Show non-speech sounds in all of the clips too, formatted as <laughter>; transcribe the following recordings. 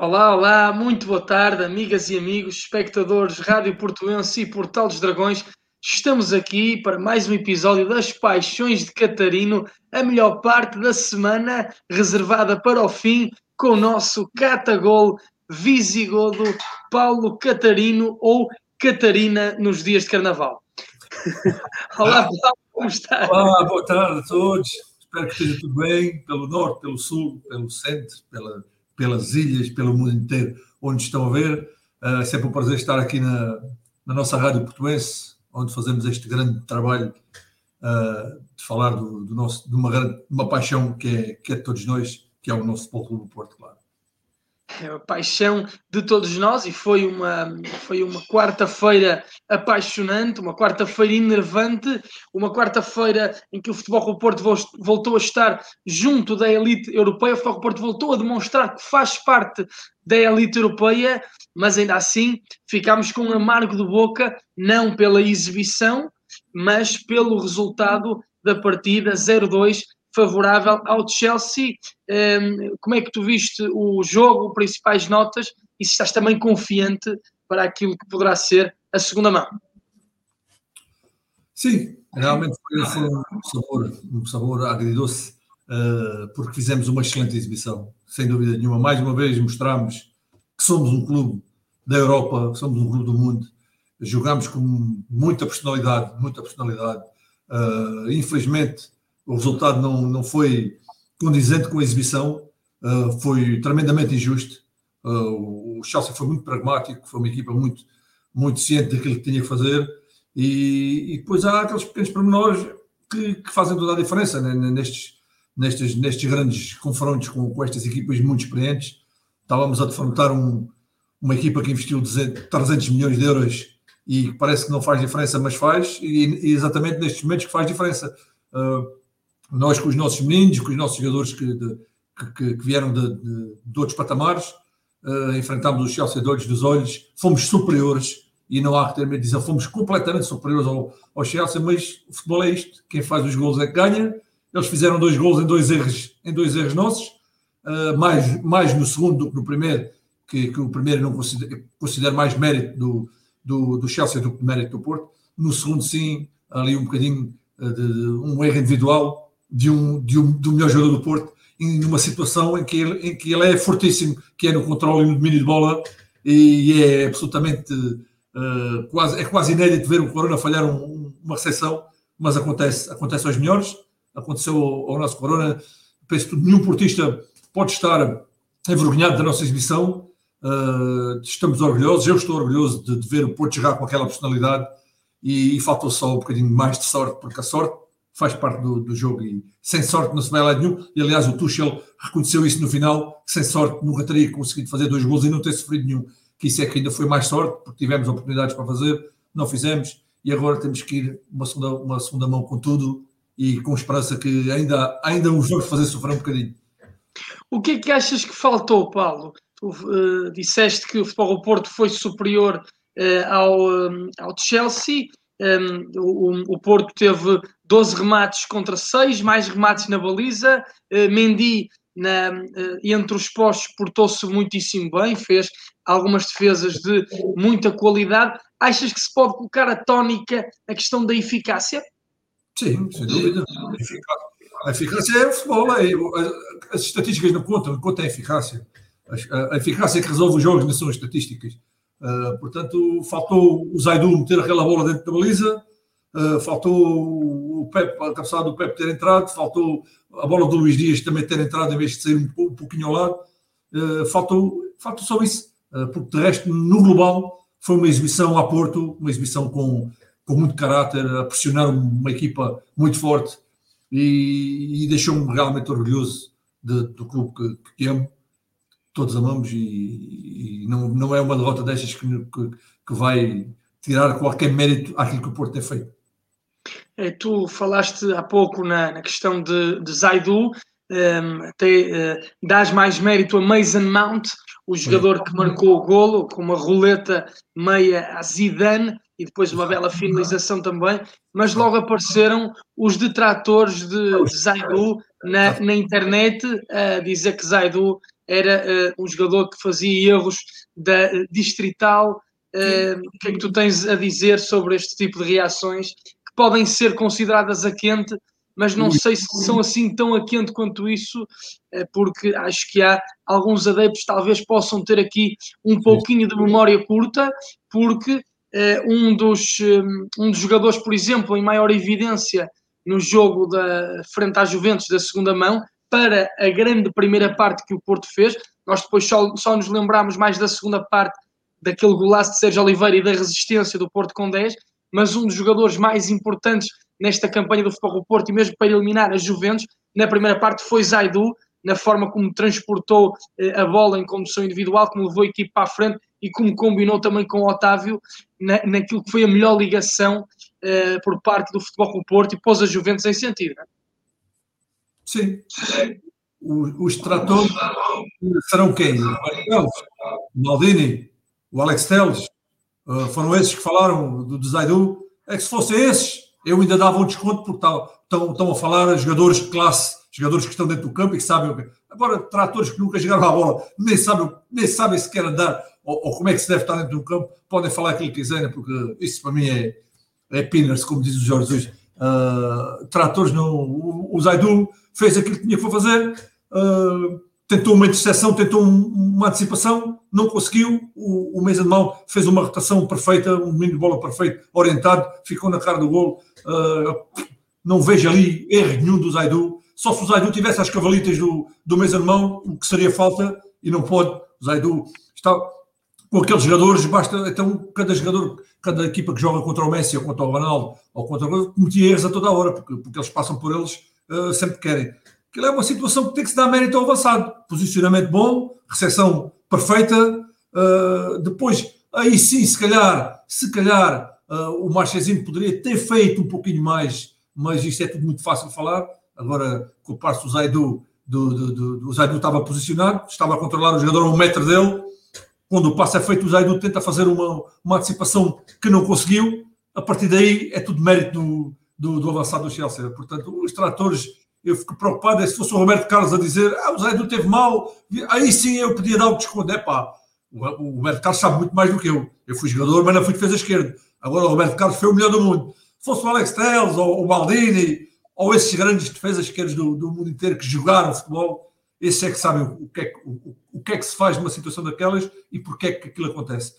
Olá, olá, muito boa tarde, amigas e amigos, espectadores Rádio Portuense e Portal dos Dragões. Estamos aqui para mais um episódio das Paixões de Catarino, a melhor parte da semana reservada para o fim, com o nosso catagol visigodo Paulo Catarino ou Catarina nos dias de Carnaval. <laughs> Olá, Paulo, como está? Olá, boa tarde a todos. Espero que esteja tudo bem, pelo norte, pelo sul, pelo centro, pela pelas ilhas, pelo mundo inteiro, onde estão a ver. Uh, sempre um prazer estar aqui na, na nossa rádio portuense, onde fazemos este grande trabalho uh, de falar do, do, nosso, de, uma grande, uma paixão que é, que é de todos nós, que é o nosso Futebol Clube Porto, claro é a paixão de todos nós e foi uma, foi uma quarta-feira apaixonante, uma quarta-feira enervante, uma quarta-feira em que o Futebol do Porto voltou a estar junto da elite europeia, o Futebol do Porto voltou a demonstrar que faz parte da elite europeia, mas ainda assim ficámos com um amargo de boca, não pela exibição, mas pelo resultado da partida 0-2 favorável ao Chelsea. Um, como é que tu viste o jogo, principais notas, e se estás também confiante para aquilo que poderá ser a segunda mão? Sim, realmente foi, um sabor, um sabor agridoce, uh, porque fizemos uma excelente exibição, sem dúvida nenhuma. Mais uma vez mostramos que somos um clube da Europa, somos um clube do mundo. Jogámos com muita personalidade, muita personalidade. Uh, infelizmente, o resultado não, não foi condizente com a exibição, uh, foi tremendamente injusto. Uh, o Chelsea foi muito pragmático, foi uma equipa muito, muito ciente daquilo que tinha que fazer, e, e depois há aqueles pequenos pormenores que, que fazem toda a diferença né, nestes, nestes, nestes grandes confrontos com, com estas equipas muito experientes. Estávamos a defrontar um, uma equipa que investiu 300 milhões de euros e parece que não faz diferença, mas faz, e, e exatamente nestes momentos que faz diferença. Uh, nós com os nossos meninos, com os nossos jogadores que, de, que, que vieram de, de, de, outros patamares, uh, enfrentámos o Chelsea de olhos dos olhos, fomos superiores, e não há que ter medo de dizer, fomos completamente superiores ao, ao Chelsea, mas o futebol é isto, quem faz os gols é que ganha, eles fizeram dois gols em dois erros, em dois erros nossos, uh, mais, mais no segundo do que no primeiro, que, que o primeiro não considero, considero mais mérito do, do, do Chelsea do que mérito do Porto, no segundo sim, ali um bocadinho uh, de, de um erro individual, de um, de um, do melhor jogador do Porto em uma situação em que, ele, em que ele é fortíssimo, que é no controle e no domínio de bola, e é absolutamente uh, quase, é quase inédito ver o Corona falhar um, uma recepção, mas acontece, acontece aos melhores, aconteceu ao, ao nosso Corona. Penso que nenhum portista pode estar envergonhado da nossa exibição. Uh, estamos orgulhosos, eu estou orgulhoso de, de, ver o Porto jogar com aquela personalidade e, e faltou só um bocadinho mais de sorte, porque a sorte faz parte do, do, jogo e sem sorte não se vai lá nenhum. E aliás, o Tuchel reconheceu isso no final, sem sorte nunca teria conseguido fazer dois gols e não ter sofrido nenhum. Que isso é que ainda foi mais sorte, porque tivemos oportunidades para fazer, não fizemos e agora temos que ir uma segunda, uma segunda mão com tudo e com esperança que ainda, ainda os vamos fazer sofrer um bocadinho. O que é que achas que faltou, Paulo? Tu uh, disseste que o Futebol Porto foi superior uh, ao, um, ao Chelsea. Um, o, o, Porto teve 12 remates contra 6, mais remates na baliza. Uh, Mendy, na, uh, entre os postos, portou-se muitíssimo bem, fez algumas defesas de muita qualidade. Achas que se pode colocar a tónica a questão da eficácia? Sim, sem dúvida. A eficácia é o futebol. É, as estatísticas não contam, conta a eficácia. A, eficácia que resolve os jogos não são as estatísticas. Uh, portanto, faltou o Zaidu meter aquela bola dentro da baliza, uh, faltou o Pepe, a cabeçada do Pepe ter entrado, faltou a bola do Luís Dias também ter entrado em vez de sair um, pouquinho ao lado. Uh, faltou, faltou só isso, porque de resto, no global, foi uma exibição a Porto, uma exibição com, com muito caráter, a pressionar uma equipa muito forte e, e deixou-me realmente orgulhoso de, do clube que, que amo todos amamos e, e, não, não é uma derrota destas que, que, que, vai tirar qualquer mérito àquilo que o Porto tem feito. É, tu falaste há pouco na, na questão de, de Zaidu, um, ehm, até uh, dás mais mérito a Mason Mount, o jogador que marcou o golo, com uma roleta meia a Zidane e depois uma bela finalização também, mas logo apareceram os detratores de, de Zaidu na, na internet a dizer que Zaidu era uh, um jogador que fazia erros da uh, distrital. Uh, o que é que tu tens a dizer sobre este tipo de reações podem ser consideradas a quente, mas não sei se são assim tão a quente quanto isso, porque acho que há alguns adeptos talvez possam ter aqui um pouquinho de memória curta, porque um dos, um dos jogadores, por exemplo, em maior evidência no jogo da frente à Juventus da segunda mão, para a grande primeira parte que o Porto fez. Nós depois só, só nos lembramos mais da segunda parte daquele golaço de Sérgio Oliveira e da resistência do Porto com 10, mas um dos jogadores mais importantes nesta campanha do Futebol do Porto e mesmo para eliminar a Juventus, na primeira parte foi Zaidu, na forma como transportou eh, a bola em condução individual, como levou a equipe para a frente e como combinou também com o Otávio na, naquilo que foi a melhor ligação uh, por parte do Futebol com o Porto e pôs a Juventus em sentido. Não é? Sim. os tratores serão quem? O Maldini, o Alex Teles, uh, foram esses que falaram do, do Zaidu. É que se fossem esses, eu ainda dava um desconto porque estão, estão a falar jogadores de classe, jogadores que estão dentro do campo e que sabem o que. Agora, tratores que nunca jogaram a bola, nem sabem, nem sabem se querem andar ou, ou, como é que se deve estar dentro do campo, podem falar aquilo que quiserem, porque isso para mim é, é pinners, como diz o Jorge Jesus. Uh, tratores não. O, o Zaidu fez aquilo que tinha que fazer, uh, tentou uma interseção, tentou um, uma antecipação, não conseguiu. O, o de Mão fez uma rotação perfeita, um domínio de bola perfeito, orientado, ficou na cara do gol. Uh, não vejo ali erro nenhum do Zaidu. Só se o Zaidu tivesse as cavalitas do, do de Mão, o que seria falta, e não pode. O Zaidu está com aqueles jogadores, basta então cada jogador, cada equipa que joga contra o Messi ou contra o Ronaldo ou contra o cometia erros a toda hora, porque, porque eles passam por eles uh, sempre querem. Aquilo é uma situação que tem que se dar mérito ao avançado. Posicionamento bom, recepção perfeita. Uh, depois, aí sim, se calhar, se calhar uh, o Marchezinho poderia ter feito um pouquinho mais, mas isto é tudo muito fácil de falar. Agora, culpar-se o Zaidu, do, do, do, do, Zaidu estava posicionado, estava a controlar o jogador a um metro dele. Quando o passo é feito, o Zaidu tenta fazer uma, uma antecipação que não conseguiu. A partir daí é tudo mérito do, do, do avançado do Chelsea. Portanto, os tratores, eu fico preocupado, é se fosse o Roberto Carlos a dizer ah, o Zé Edu teve mal, aí sim eu podia dar o desconto. É pá, o, Roberto Carlos sabe muito mais do que eu. Eu fui jogador, mas não fui defesa esquerda. Agora o Roberto Carlos foi o melhor do mundo. Se fosse o Alex Telles ou o Maldini ou esses grandes defesas esquerdas do, do mundo inteiro que jogaram futebol, esses é que sabem o que é que, o, o que, é que se faz numa situação daquelas e porque é que aquilo acontece.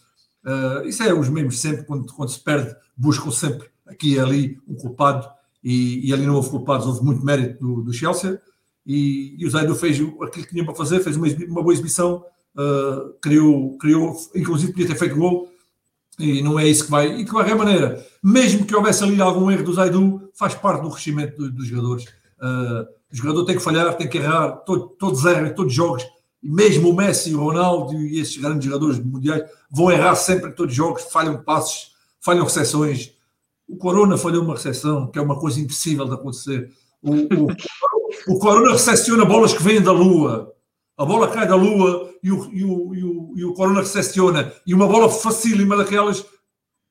Uh, isso é os mesmos sempre, quando, quando se perde, buscam sempre aqui e ali um culpado, e, e ali não houve culpados, houve muito mérito do, do Chelsea, e, e o Zaidu fez aquilo que tinha para fazer, fez uma, uma boa exibição, uh, criou, criou, inclusive podia ter feito gol, e não é isso que vai. E de qualquer maneira, mesmo que houvesse ali algum erro do Zaidu, faz parte do crescimento do, dos jogadores. Uh, o jogador tem que falhar, tem que errar, todo, todos erram, todos os jogos, mesmo o Messi, o Ronaldo e esses grandes jogadores mundiais vão errar sempre em todos os jogos, falham passos, falham recepções, o Corona falhou uma recepção, que é uma coisa impossível de acontecer. O, o, o Corona recepciona bolas que vêm da Lua. A bola cai da Lua e o, e o, e o, e o Corona recepciona. E uma bola facílima daquelas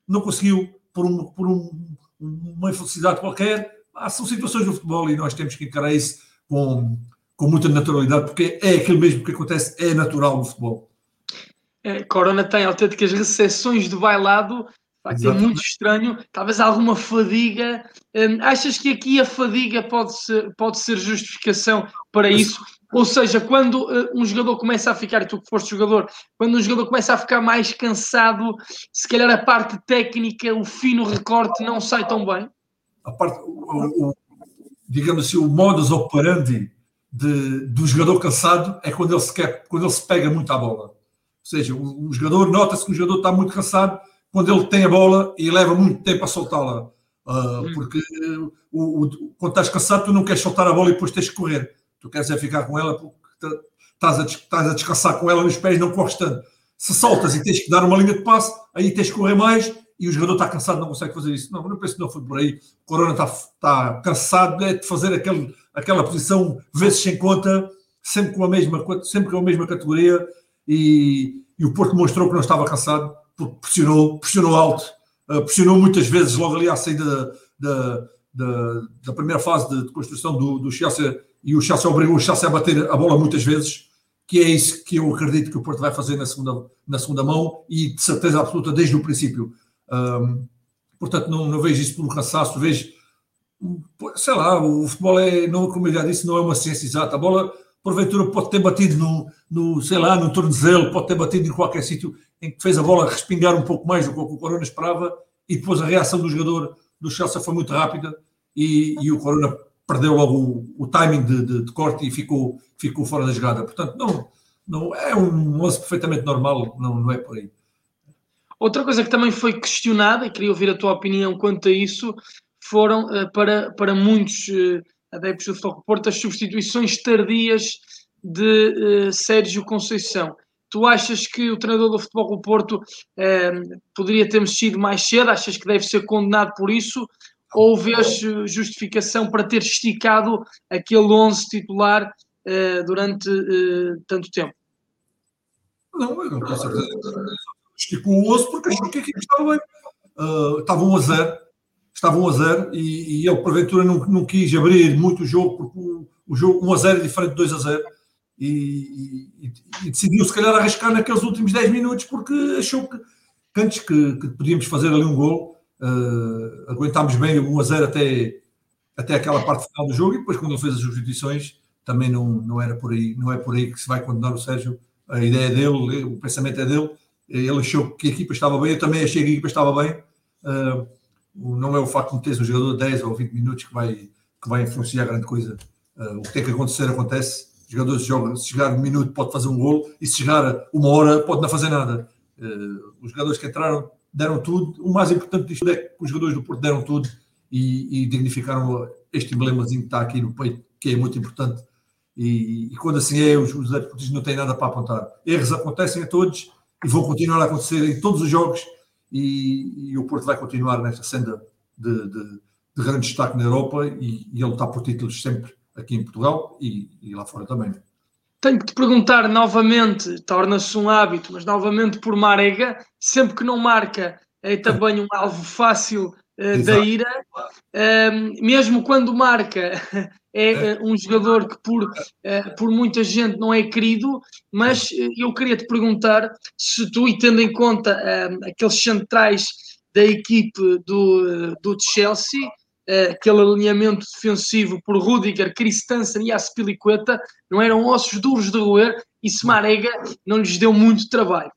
não conseguiu, por, um, por um, uma infelicidade qualquer. Ah, são situações do futebol e nós temos que encarar isso com, com muita naturalidade, porque é aquilo mesmo que acontece, é natural no futebol. É, Corona tem autênticas recepções do bailado Ser muito estranho, talvez alguma fadiga. Hum, achas que aqui a fadiga pode ser, pode ser justificação para isso? Ou seja, quando uh, um jogador começa a ficar, e tu que foste jogador, quando um jogador começa a ficar mais cansado, se calhar a parte técnica, o fino recorte não sai tão bem? A parte, o, o, digamos assim, o modus operandi de, do jogador cansado é quando ele se, quer, quando ele se pega muito à bola. Ou seja, o, o jogador, nota-se que o jogador está muito cansado quando ele tem a bola e leva muito tempo a soltá-la. Uh, porque o, o, quando estás cansado, tu não queres soltar a bola e depois tens que correr. Tu queres é ficar com ela porque estás a, estás a descansar com ela nos pés, não corres tanto. Se soltas e tens que dar uma linha de passe, aí tens que correr mais e o jogador está cansado, não consegue fazer isso. Não, não penso que não foi por aí. O Corona está, está cansado é de fazer aquele, aquela posição vezes sem conta, sempre com a mesma, sempre com a mesma categoria e, e o Porto mostrou que não estava cansado porque pressionou, pressionou alto, uh, pressionou muitas vezes logo ali à saída da, da, da primeira fase de, de construção do, do Chelsea e o Chelsea obrigou o Chelsea a bater a bola muitas vezes que é isso que eu acredito que o Porto vai fazer na segunda, na segunda mão e de certeza absoluta desde o princípio. Um, portanto, não, não vejo isso por um cansaço, vejo, sei lá, o futebol é, não, como eu já disse, não é uma ciência exata. A bola, porventura, pode ter batido no, no sei lá, no tornozelo, pode ter batido em qualquer sítio em que fez a bola respingar um pouco mais do que o Corona esperava e depois a reação do jogador do Chelsea foi muito rápida e, e o Corona perdeu logo o, o timing de, de, de, corte e ficou, ficou fora da jogada. Portanto, não, não é um lance perfeitamente normal, não, não é por aí. Outra coisa que também foi questionada, e queria ouvir a tua opinião quanto a isso, foram uh, para, para muitos uh, adeptos do Futebol Porto as substituições tardias de uh, Sérgio Conceição. Tu achas que o treinador do Futebol do Porto poderia ter mexido mais cedo? Achas que deve ser condenado por isso? ou vês justificação para ter esticado aquele 11 titular uh, durante uh, tanto tempo? Não, eu não tenho certeza. Esticou o 11 porque achou que a equipe estava bem. Uh, estava 1 a 0, estava 1 a 0 e, e ele, porventura, não, não quis abrir muito o jogo, porque o, o jogo 1 a 0 é diferente de 2 a 0. E, e, e, decidiu se calhar arriscar naqueles últimos 10 minutos porque achou que, que antes que, que podíamos fazer ali um gol Uh, aguentámos bem o 1 a 0 até, até aquela parte final do jogo e depois quando ele fez as substituições também não, não era por aí, não é por aí que se vai condenar o Sérgio. A ideia dele, o pensamento é dele. Ele achou que a equipa estava bem, eu também achei que a equipa estava bem. Uh, não é o facto de meter um jogador de 10 ou 20 minutos que vai, que vai influenciar grande coisa. Uh, o que tem que acontecer, acontece. Jogadores jogam, se chegar um minuto pode fazer um gol e se chegar uma hora pode não fazer nada. Uh, os jogadores que entraram deram tudo. O mais importante disto é que os jogadores do Porto deram tudo e, e dignificaram este emblemazinho que está aqui no peito, que é muito importante. E, e quando assim é, os, os não têm nada para apontar. Erros acontecem a todos e vão continuar a acontecer em todos os jogos. E, e o Porto vai continuar nesta senda de, de, de grande destaque na Europa e, e ele está por títulos sempre aqui em Portugal e, e lá fora também. Tenho que te perguntar novamente, torna-se um hábito, mas novamente por Marega, sempre que não marca, é também um alvo fácil uh, da ira. Uh, mesmo quando marca, <laughs> é uh, um jogador que por, uh, por muita gente não é querido, mas eu queria te perguntar se tu, e tendo em conta aqueles centrais da equipe do, do Chelsea, uh, aquele alinhamento defensivo por Rudiger, Christensen e Aspilicueta não eram ossos duros de roer e se Marega não lhes deu muito trabalho.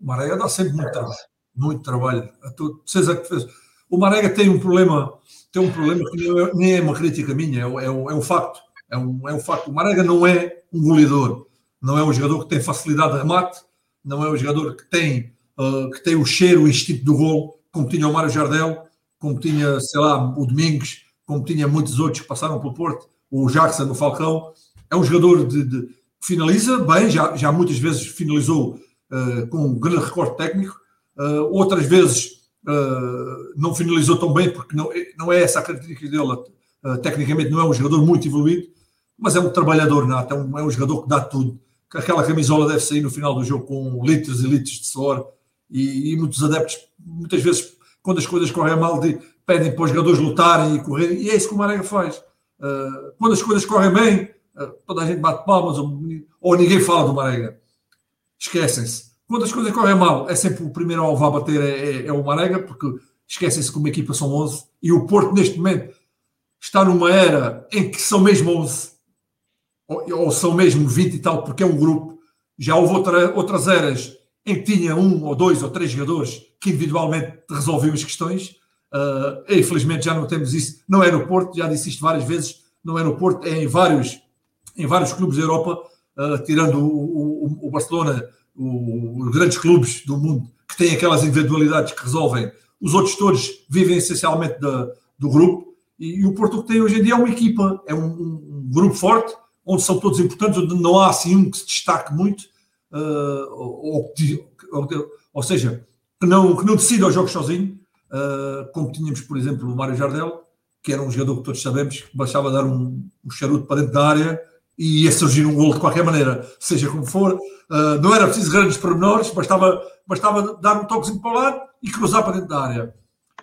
Marega dá sempre muito trabalho, muito trabalho. A tu, César que fez. O Marega tem um problema, tem um problema que nem é uma crítica minha, é, é, é um facto. É um, é um facto. O Marega não é um goleador, não é um jogador que tem facilidade de remate, não é um jogador que tem, uh, que tem o cheiro, o instinto do gol, como tinha o Mário Jardel como tinha, sei lá, o Domingos, como tinha muitos outros que passaram pelo Porto, o Jackson, o Falcão. É um jogador de, de finaliza bem, já, já muitas vezes finalizou uh, com um grande recorde técnico, uh, outras vezes uh, não finalizou tão bem, porque não, não é essa a característica dele. tecnicamente não é um jogador muito evoluído, mas é um trabalhador nato, é um, é um jogador que dá tudo. Aquela camisola deve sair no final do jogo com litros e litros de suor e, e muitos adeptos, muitas vezes quando as coisas correm mal, de, pedem para os jogadores lutarem e correrem, e é isso que o Marega faz. Uh, quando as coisas correm bem, uh, toda a gente bate palmas, ou, ou ninguém fala do Marega. Esquecem-se. Quando as coisas correm mal, é sempre o primeiro alvo a bater é, é, é o Marega, porque esquecem-se que uma equipa são 11, e o Porto, neste momento, está numa era em que são mesmo 11, ou, ou são mesmo 20 e tal, porque é um grupo. Já houve outra, outras eras em que tinha um ou dois ou três jogadores que individualmente resolviam as questões. Uh, infelizmente já não temos isso, não é no Porto, já disse isto várias vezes, não é no Porto, é em vários, em vários clubes da Europa, uh, tirando o, o, o Barcelona, o, os grandes clubes do mundo que têm aquelas individualidades que resolvem. Os outros todos vivem essencialmente da, do grupo e, e, o Porto que tem hoje em dia é uma equipa, é um, um, grupo forte, onde são todos importantes, onde não há assim um que se destaque muito, uh, ou, ou, ou, seja, que não, que não decida os jogos sozinho, uh, como tínhamos, por exemplo, o Mário Jardel, que era um jogador que todos sabemos que bastava dar um, um charuto para dentro da área e ia surgir um gol de qualquer maneira, seja como for. Uh, não era preciso grandes pormenores, bastava, bastava dar um toquezinho para o lado e cruzar para dentro da área.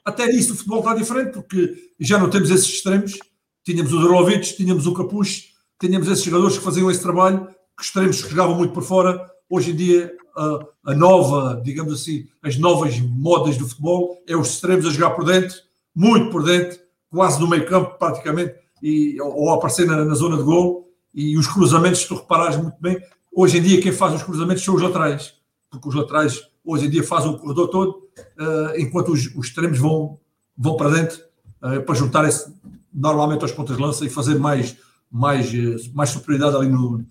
Até nisso o futebol está diferente, porque já não temos esses extremos. Tínhamos o Dorovic, tínhamos o Capucho, tínhamos esses jogadores que faziam esse trabalho que extremos jogavam muito por fora, hoje em dia a, nova, digamos assim, as novas modas do futebol é os extremos a jogar por dentro, muito por dentro, quase no meio campo praticamente, e, ou, aparecer na, na, zona de gol, e os cruzamentos, se tu reparares muito bem, hoje em dia quem faz os cruzamentos são os laterais, porque os laterais hoje em dia fazem o corredor todo, uh, enquanto os, os extremos vão, vão para dentro uh, para juntarem-se normalmente aos pontas de lança e fazer mais, mais, uh, mais superioridade ali no,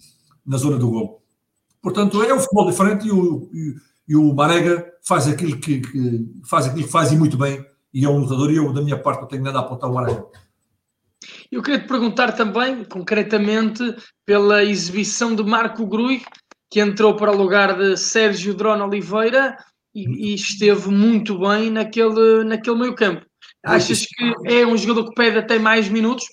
na zona do gol. Portanto, é um futebol diferente e o, e, e o Marega faz aquilo que, que, faz aquilo que faz e muito bem, e é um lutador, e eu, da minha parte, não tenho nada a apontar ao Marega. Eu queria te perguntar também, concretamente, pela exibição de Marco Grui, que entrou para o lugar de Sérgio Drone Oliveira e, e esteve muito bem naquele, naquele meio campo. Achas que é um jogador que pede até mais minutos?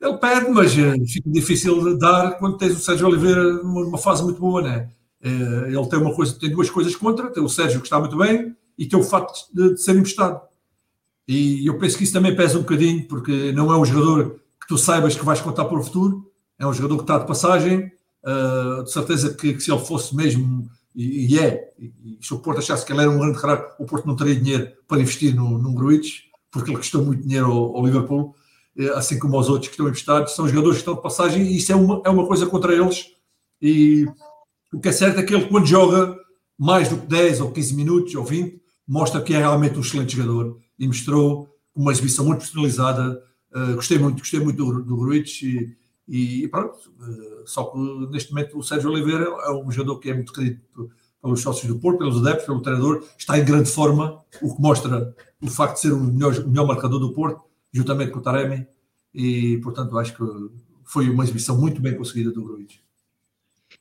Ele pede, mas eh, fica difícil de dar quando tens o Sérgio Oliveira numa fase muito boa, né? Ele tem uma coisa, tem duas coisas contra, tem o Sérgio que está muito bem e tem o facto de, de ser emprestado. E eu penso que isso também pesa um bocadinho, porque não é um jogador que tu saibas que vais contar para o futuro, é um jogador que está de passagem, uh, de certeza que, que, se ele fosse mesmo, e, e é, e, e, se o Porto achasse que ele era um grande craque, o Porto não teria dinheiro para investir no, num Gruitch, porque ele custou muito dinheiro ao, ao Liverpool, eh, assim como os outros que estão emprestados, são jogadores que estão de passagem e isso é uma, é uma coisa contra eles. E o que é certo é que ele, quando joga mais do que 10 ou 15 minutos ou 20, mostra que é realmente um excelente jogador e mostrou uma exibição muito personalizada. Uh, gostei muito, gostei muito do, do Gruitch e, e, pronto. Uh, só que neste momento o Sérgio Oliveira é um jogador que é muito querido pelos sócios do Porto, pelos adeptos, pelo treinador, está em grande forma, o que mostra o facto de ser o melhor, o melhor marcador do Porto juntamente com o Taremi, e portanto acho que foi uma exibição muito bem conseguida do Gruitch.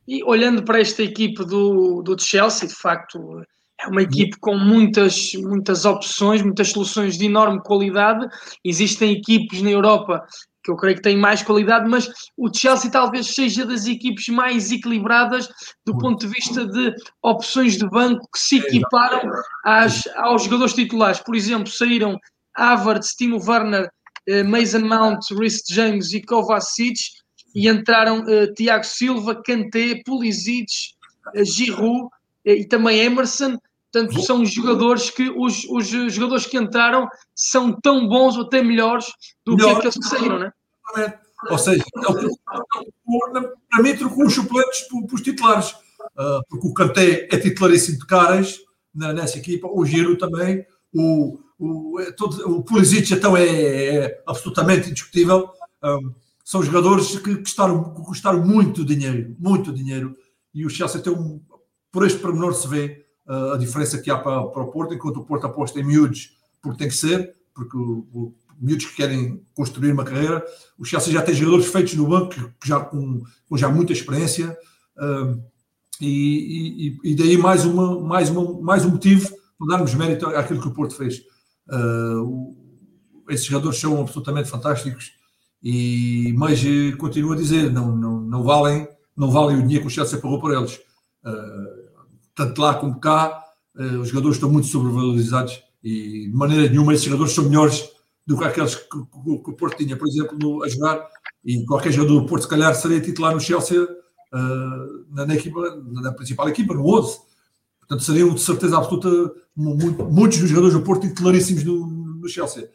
E olhando para esta equipe do, do Chelsea, de facto, é uma equipe com muitas, muitas opções, muitas soluções de enorme qualidade. Existem equipes na Europa que eu creio que têm mais qualidade, mas o Chelsea talvez seja das equipes mais equilibradas do ponto de vista de opções de banco que se equiparam às, aos jogadores titulares. Por exemplo, saíram Havertz, Timo Werner, eh, Mason Mount, Rhys James e Kovacic e entraram uh, Tiago Silva, Kanté, Pulisic, uh, Giroud e também Emerson. Portanto, são jogadores que os, os jogadores que entraram são tão bons ou até melhores do Melhor. que aqueles que saíram, né? Ou seja, para mim trocou os suplentes por, os titulares, uh, porque o Kanté é titularíssimo de caras nessa equipa, o Giro também, o, o, é todo, o Pulisic então é, é absolutamente indiscutível. Um, são jogadores que custaram, custaram muito dinheiro, muito dinheiro. E o Chelsea tem um, por este pormenor se vê uh, a diferença que há para, para o Porto, enquanto o Porto aposta em miúdos, porque tem que ser, porque o, o miúdos que querem construir uma carreira. O Chelsea já tem jogadores feitos no banco, que já, com, com já muita experiência. Um, e, e, e, daí mais, uma, mais, uma, mais um motivo para darmos mérito àquilo que o Porto fez. Uh, esses jogadores são absolutamente fantásticos, e, mas eh, continuo a dizer, não, não, não, valem, não valem o dinheiro que o Chelsea pagou por eles. Uh, tanto lá como cá, uh, os jogadores estão muito sobrevalorizados e de maneira nenhuma esses jogadores são melhores do que aqueles que, que, que o Porto tinha, por exemplo, no, a jogar. E qualquer jogador do Porto, se calhar, seria titular no Chelsea uh, na, na, equipa, na principal equipa, no 11. Portanto, seriam de certeza absoluta muito, muitos dos jogadores do Porto titularíssimos no, no Chelsea.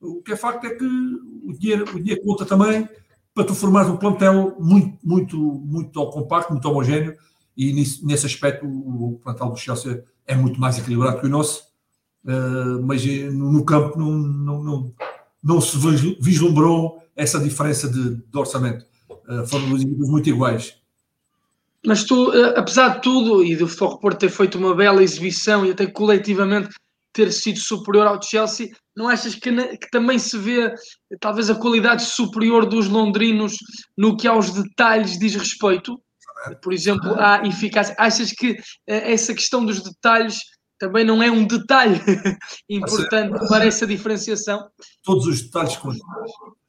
O que é facto é que o dinheiro, o dinheiro conta também para tu formares um plantel muito, muito, muito compacto, muito homogéneo, e nesse, nesse aspecto o, o plantel do Chelsea é muito mais equilibrado que o nosso, uh, mas eh, no, campo não, não, não, não, se vislumbrou essa diferença de, de orçamento. Uh, foram duas equipes muito iguais. Mas tu, eh, apesar de tudo, e do Futebol Porto ter feito uma bela exibição e até coletivamente ter sido superior ao Chelsea, não achas que, que, também se vê talvez a qualidade superior dos londrinos no que aos detalhes diz respeito? Por exemplo, a eficácia. Achas que eh, essa questão dos detalhes também não é um detalhe <laughs> importante para essa diferenciação? Todos os detalhes contam.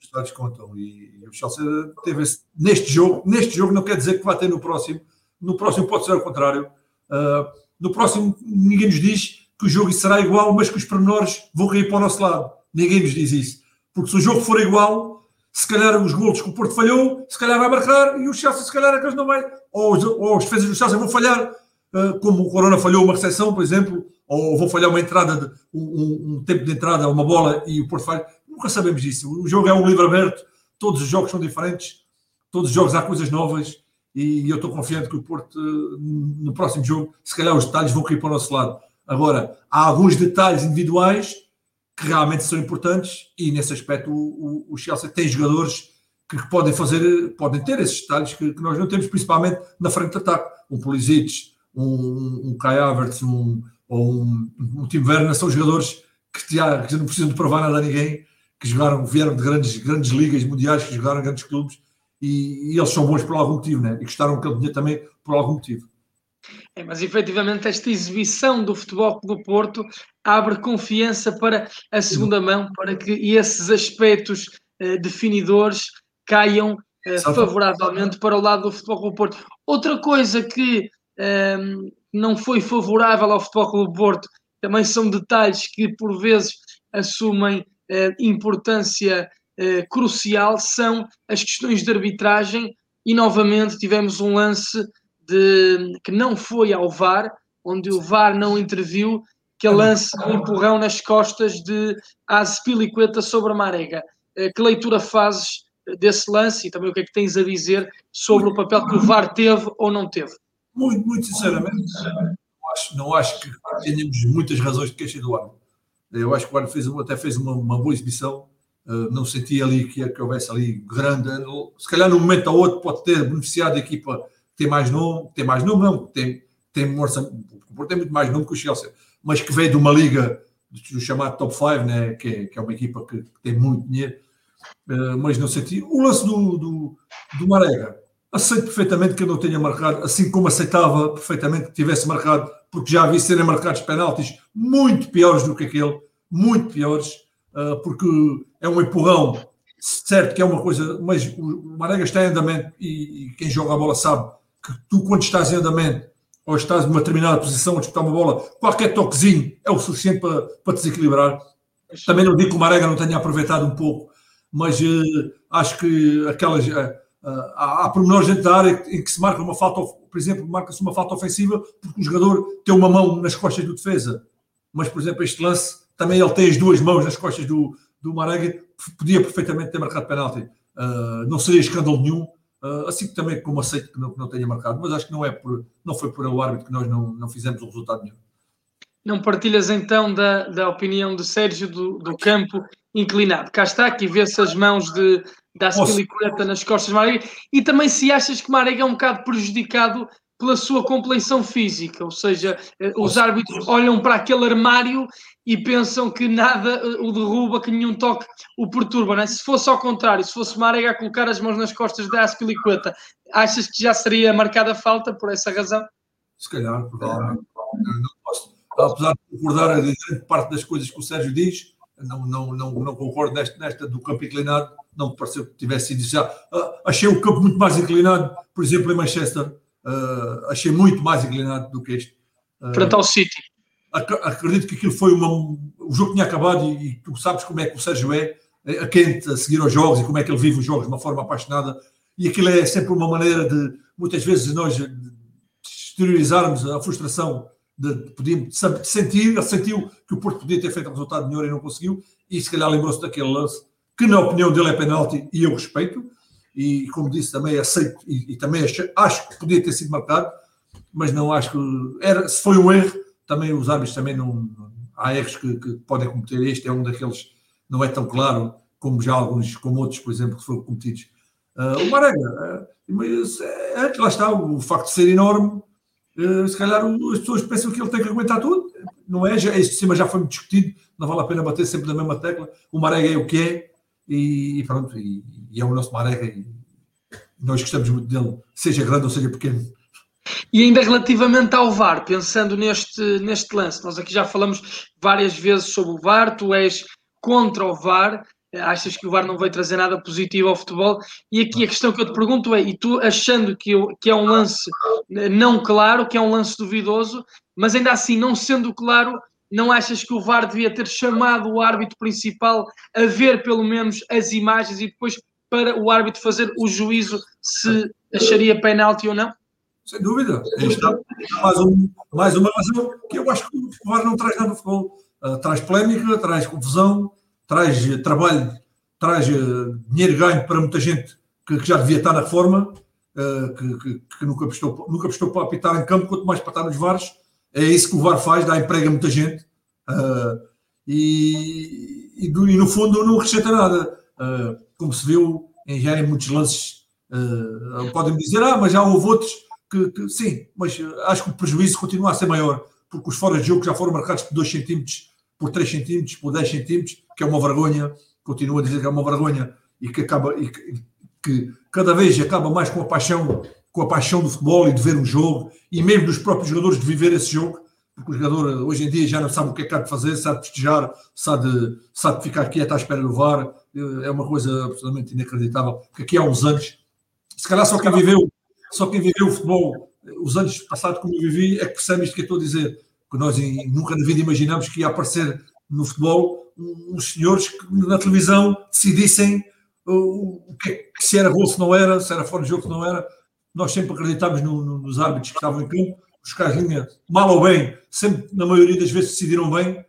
Os detalhes contam. E, e o Chelsea teve esse, neste jogo. Neste jogo não quer dizer que vai ter no próximo. No próximo pode ser ao contrário. Uh, no próximo ninguém nos diz que o jogo será igual, mas que os pormenores vão cair para o nosso lado. Ninguém nos diz isso. Porque se o jogo for igual, se calhar os golos que o Porto falhou, se calhar vai marcar e o Chelsea se calhar é que não vai, ou os, ou os defesas do Chelsea vão falhar, uh, como o Corona falhou uma recepção, por exemplo, ou vão falhar uma entrada, de, um, um, tempo de entrada, uma bola e o Porto falha. Nunca sabemos disso. O jogo é um livro aberto, todos os jogos são diferentes, todos os jogos há coisas novas e eu estou confiante que o Porto, no próximo jogo, se calhar os detalhes vão cair para o nosso lado. Agora, há alguns detalhes individuais que realmente são importantes e nesse aspecto o, o, o Chelsea tem jogadores que, podem fazer, podem ter esses detalhes que, que, nós não temos, principalmente na frente de ataque. Um Pulisic, um, um Kai Havertz, um, ou um, um Tim Werner, são jogadores que já, que não precisam de provar nada a ninguém, que jogaram, vieram de grandes, grandes ligas mundiais, que jogaram grandes clubes e, e, eles são bons por algum motivo, né? e gostaram aquele dinheiro também por algum motivo. É, mas efetivamente esta exibição do Futebol do Porto abre confiança para a segunda mão, para que esses aspectos uh, definidores caiam uh, favoravelmente para o lado do Futebol do Porto. Outra coisa que uh, não foi favorável ao Futebol do Porto também são detalhes que por vezes assumem eh, importância crucial, são as questões de arbitragem e novamente tivemos um lance de, que não foi ao VAR, onde o VAR não interviu, que é lance um empurrão nas costas de Azpilicueta sobre a Marega. Eh, que leitura fazes desse lance e também o que é que tens a dizer sobre o papel que o VAR teve ou não teve? Muito, muito sinceramente, não acho, não acho que tenhamos muitas razões de queixa do árbitro. Eu acho que o árbitro fez, até fez uma, uma boa exibição, uh, não senti ali que, que houvesse ali grande. Se calhar, num momento ou outro, pode ter beneficiado a equipa tem mais nome, tem mais nome, não, tem, tem tem muito mais nome que o Chelsea, mas que veio de uma liga do chamado Top 5, né, que, é, que é uma equipa que, que tem muito dinheiro, uh, mas não senti. O lance do, do, do Marega, aceito perfeitamente que eu não tenha marcado, assim como aceitava perfeitamente que tivesse marcado, porque já vi serem marcados penaltis muito piores do que aquele, muito piores, uh, porque é um empurrão, certo que é uma coisa, mas o Marega está em andamento e, quem joga a bola sabe que tu, quando estás em andamento ou estás numa determinada posição a disputar uma bola, qualquer toquezinho é o suficiente para, para desequilibrar. Também não digo que o Marega não tenha aproveitado um pouco, mas uh, acho que aquelas. Uh, há, há pormenores dentro da área em que se marca uma falta, por exemplo, marca-se uma falta ofensiva porque o jogador tem uma mão nas costas do defesa. Mas, por exemplo, este lance, também ele tem as duas mãos nas costas do, do Marega, podia perfeitamente ter marcado penalti. Uh, não seria escândalo nenhum, Uh, assim que também como aceito que não, que não tenha marcado, mas acho que não, é por, não foi por o árbitro que nós não, não fizemos o resultado nenhum. Não partilhas então da, da opinião do Sérgio do, do campo inclinado. Cá está, aqui vê-se as mãos de, da Aspilicueta nas costas de Marega e também se achas que Marega é um bocado prejudicado pela sua compleição física, ou seja, eh, os árbitros olham para aquele armário e pensam que nada eh, o derruba, que nenhum toque o perturba. Não é? Se fosse ao contrário, se fosse Marega a colocar as mãos nas costas da Aspilicueta, achas que já seria marcada falta por essa razão? Se calhar, provavelmente. Não posso. Apesar de concordar a grande parte das coisas que o Sérgio diz, não, não, não, não concordo nesta, nesta do campo inclinado, não me pareceu que tivesse sido já. Uh, achei o campo muito mais inclinado, por exemplo, em Manchester Uh, achei muito mais inclinado do que este. Uh, Frente ao City. Ac acredito que aquilo foi uma. O jogo tinha acabado e, e, tu sabes como é que o Sérgio é, a quente a seguir aos jogos e como é que ele vive os jogos de uma forma apaixonada. E aquilo é sempre uma maneira de, muitas vezes, nós exteriorizarmos a frustração de, de sentir. Ele sentiu que o Porto podia ter feito resultado melhor e não conseguiu, e se calhar lembrou-se daquele lance, que na opinião dele é penalti e eu respeito e como disse também aceito e, e também acho, acho, que podia ter sido marcado, mas não acho que era, se foi um erro, também os árbitros também não, há erros que, que, podem cometer, este é um daqueles, não é tão claro como já alguns, como outros, por exemplo, que foram cometidos. Uh, o Marega, uh, mas é, lá está, o facto de ser enorme, uh, se calhar as pessoas pensam que ele tem que aguentar tudo, não é? Já, este cima já foi muito discutido, não vale a pena bater sempre na mesma tecla. O Marega é o que é, e, e pronto, e, e, é o nosso Marega e nós gostamos muito dele, seja grande ou seja pequeno. E ainda relativamente ao VAR, pensando neste, neste lance, nós aqui já falamos várias vezes sobre o VAR, tu és contra o VAR, achas que o VAR não vai trazer nada positivo ao futebol, e aqui a questão que eu te pergunto é, e tu achando que, que é um lance não claro, que é um lance duvidoso, mas ainda assim não sendo claro, não achas que o VAR devia ter chamado o árbitro principal a ver pelo menos as imagens e depois para o árbitro fazer o juízo se acharia penalti ou não? Sem dúvida. Está mais, um, mais uma razão que eu acho que o VAR não traz nada no futebol. Uh, traz polémica, traz confusão, traz uh, trabalho, traz uh, dinheiro ganho para muita gente que, que, já devia estar na reforma, que, que, que, nunca, prestou, nunca prestou para apitar em campo, quanto mais para estar nos VARs. É isso que o VAR faz, dá emprego a muita gente. E, e, do, e, no fundo não acrescenta nada. como se viu em, já em muitos lances, podem dizer, ah, mas já houve outros que, que, sim, mas acho que o prejuízo continua a ser maior, porque os fora de jogo já foram marcados por 2 centímetros, por 3 centímetros, por 10 centímetros, que é uma vergonha, continuo a dizer que é uma vergonha e que acaba e que, que cada vez acaba mais com a paixão, com a paixão do futebol e de ver um jogo, e mesmo dos próprios jogadores de viver esse jogo, porque o jogador hoje em dia já não sabe o que é que há de fazer, sabe festejar, sabe, sabe ficar quieto à espera do VAR, é uma coisa absolutamente inacreditável, porque aqui há uns anos, se calhar só quem viveu só quem viveu o futebol os anos passados como eu vivi é que percebe isto que eu estou a dizer. Que nós nunca na vida imaginamos que ia aparecer no futebol uns senhores que na televisão decidissem o que, se era gol, se não era, se era fora de jogo, se não era. Nós sempre acreditámos no, no, nos árbitros que estavam em campo, os caras mal ou bem, sempre, na maioria das vezes, decidiram bem.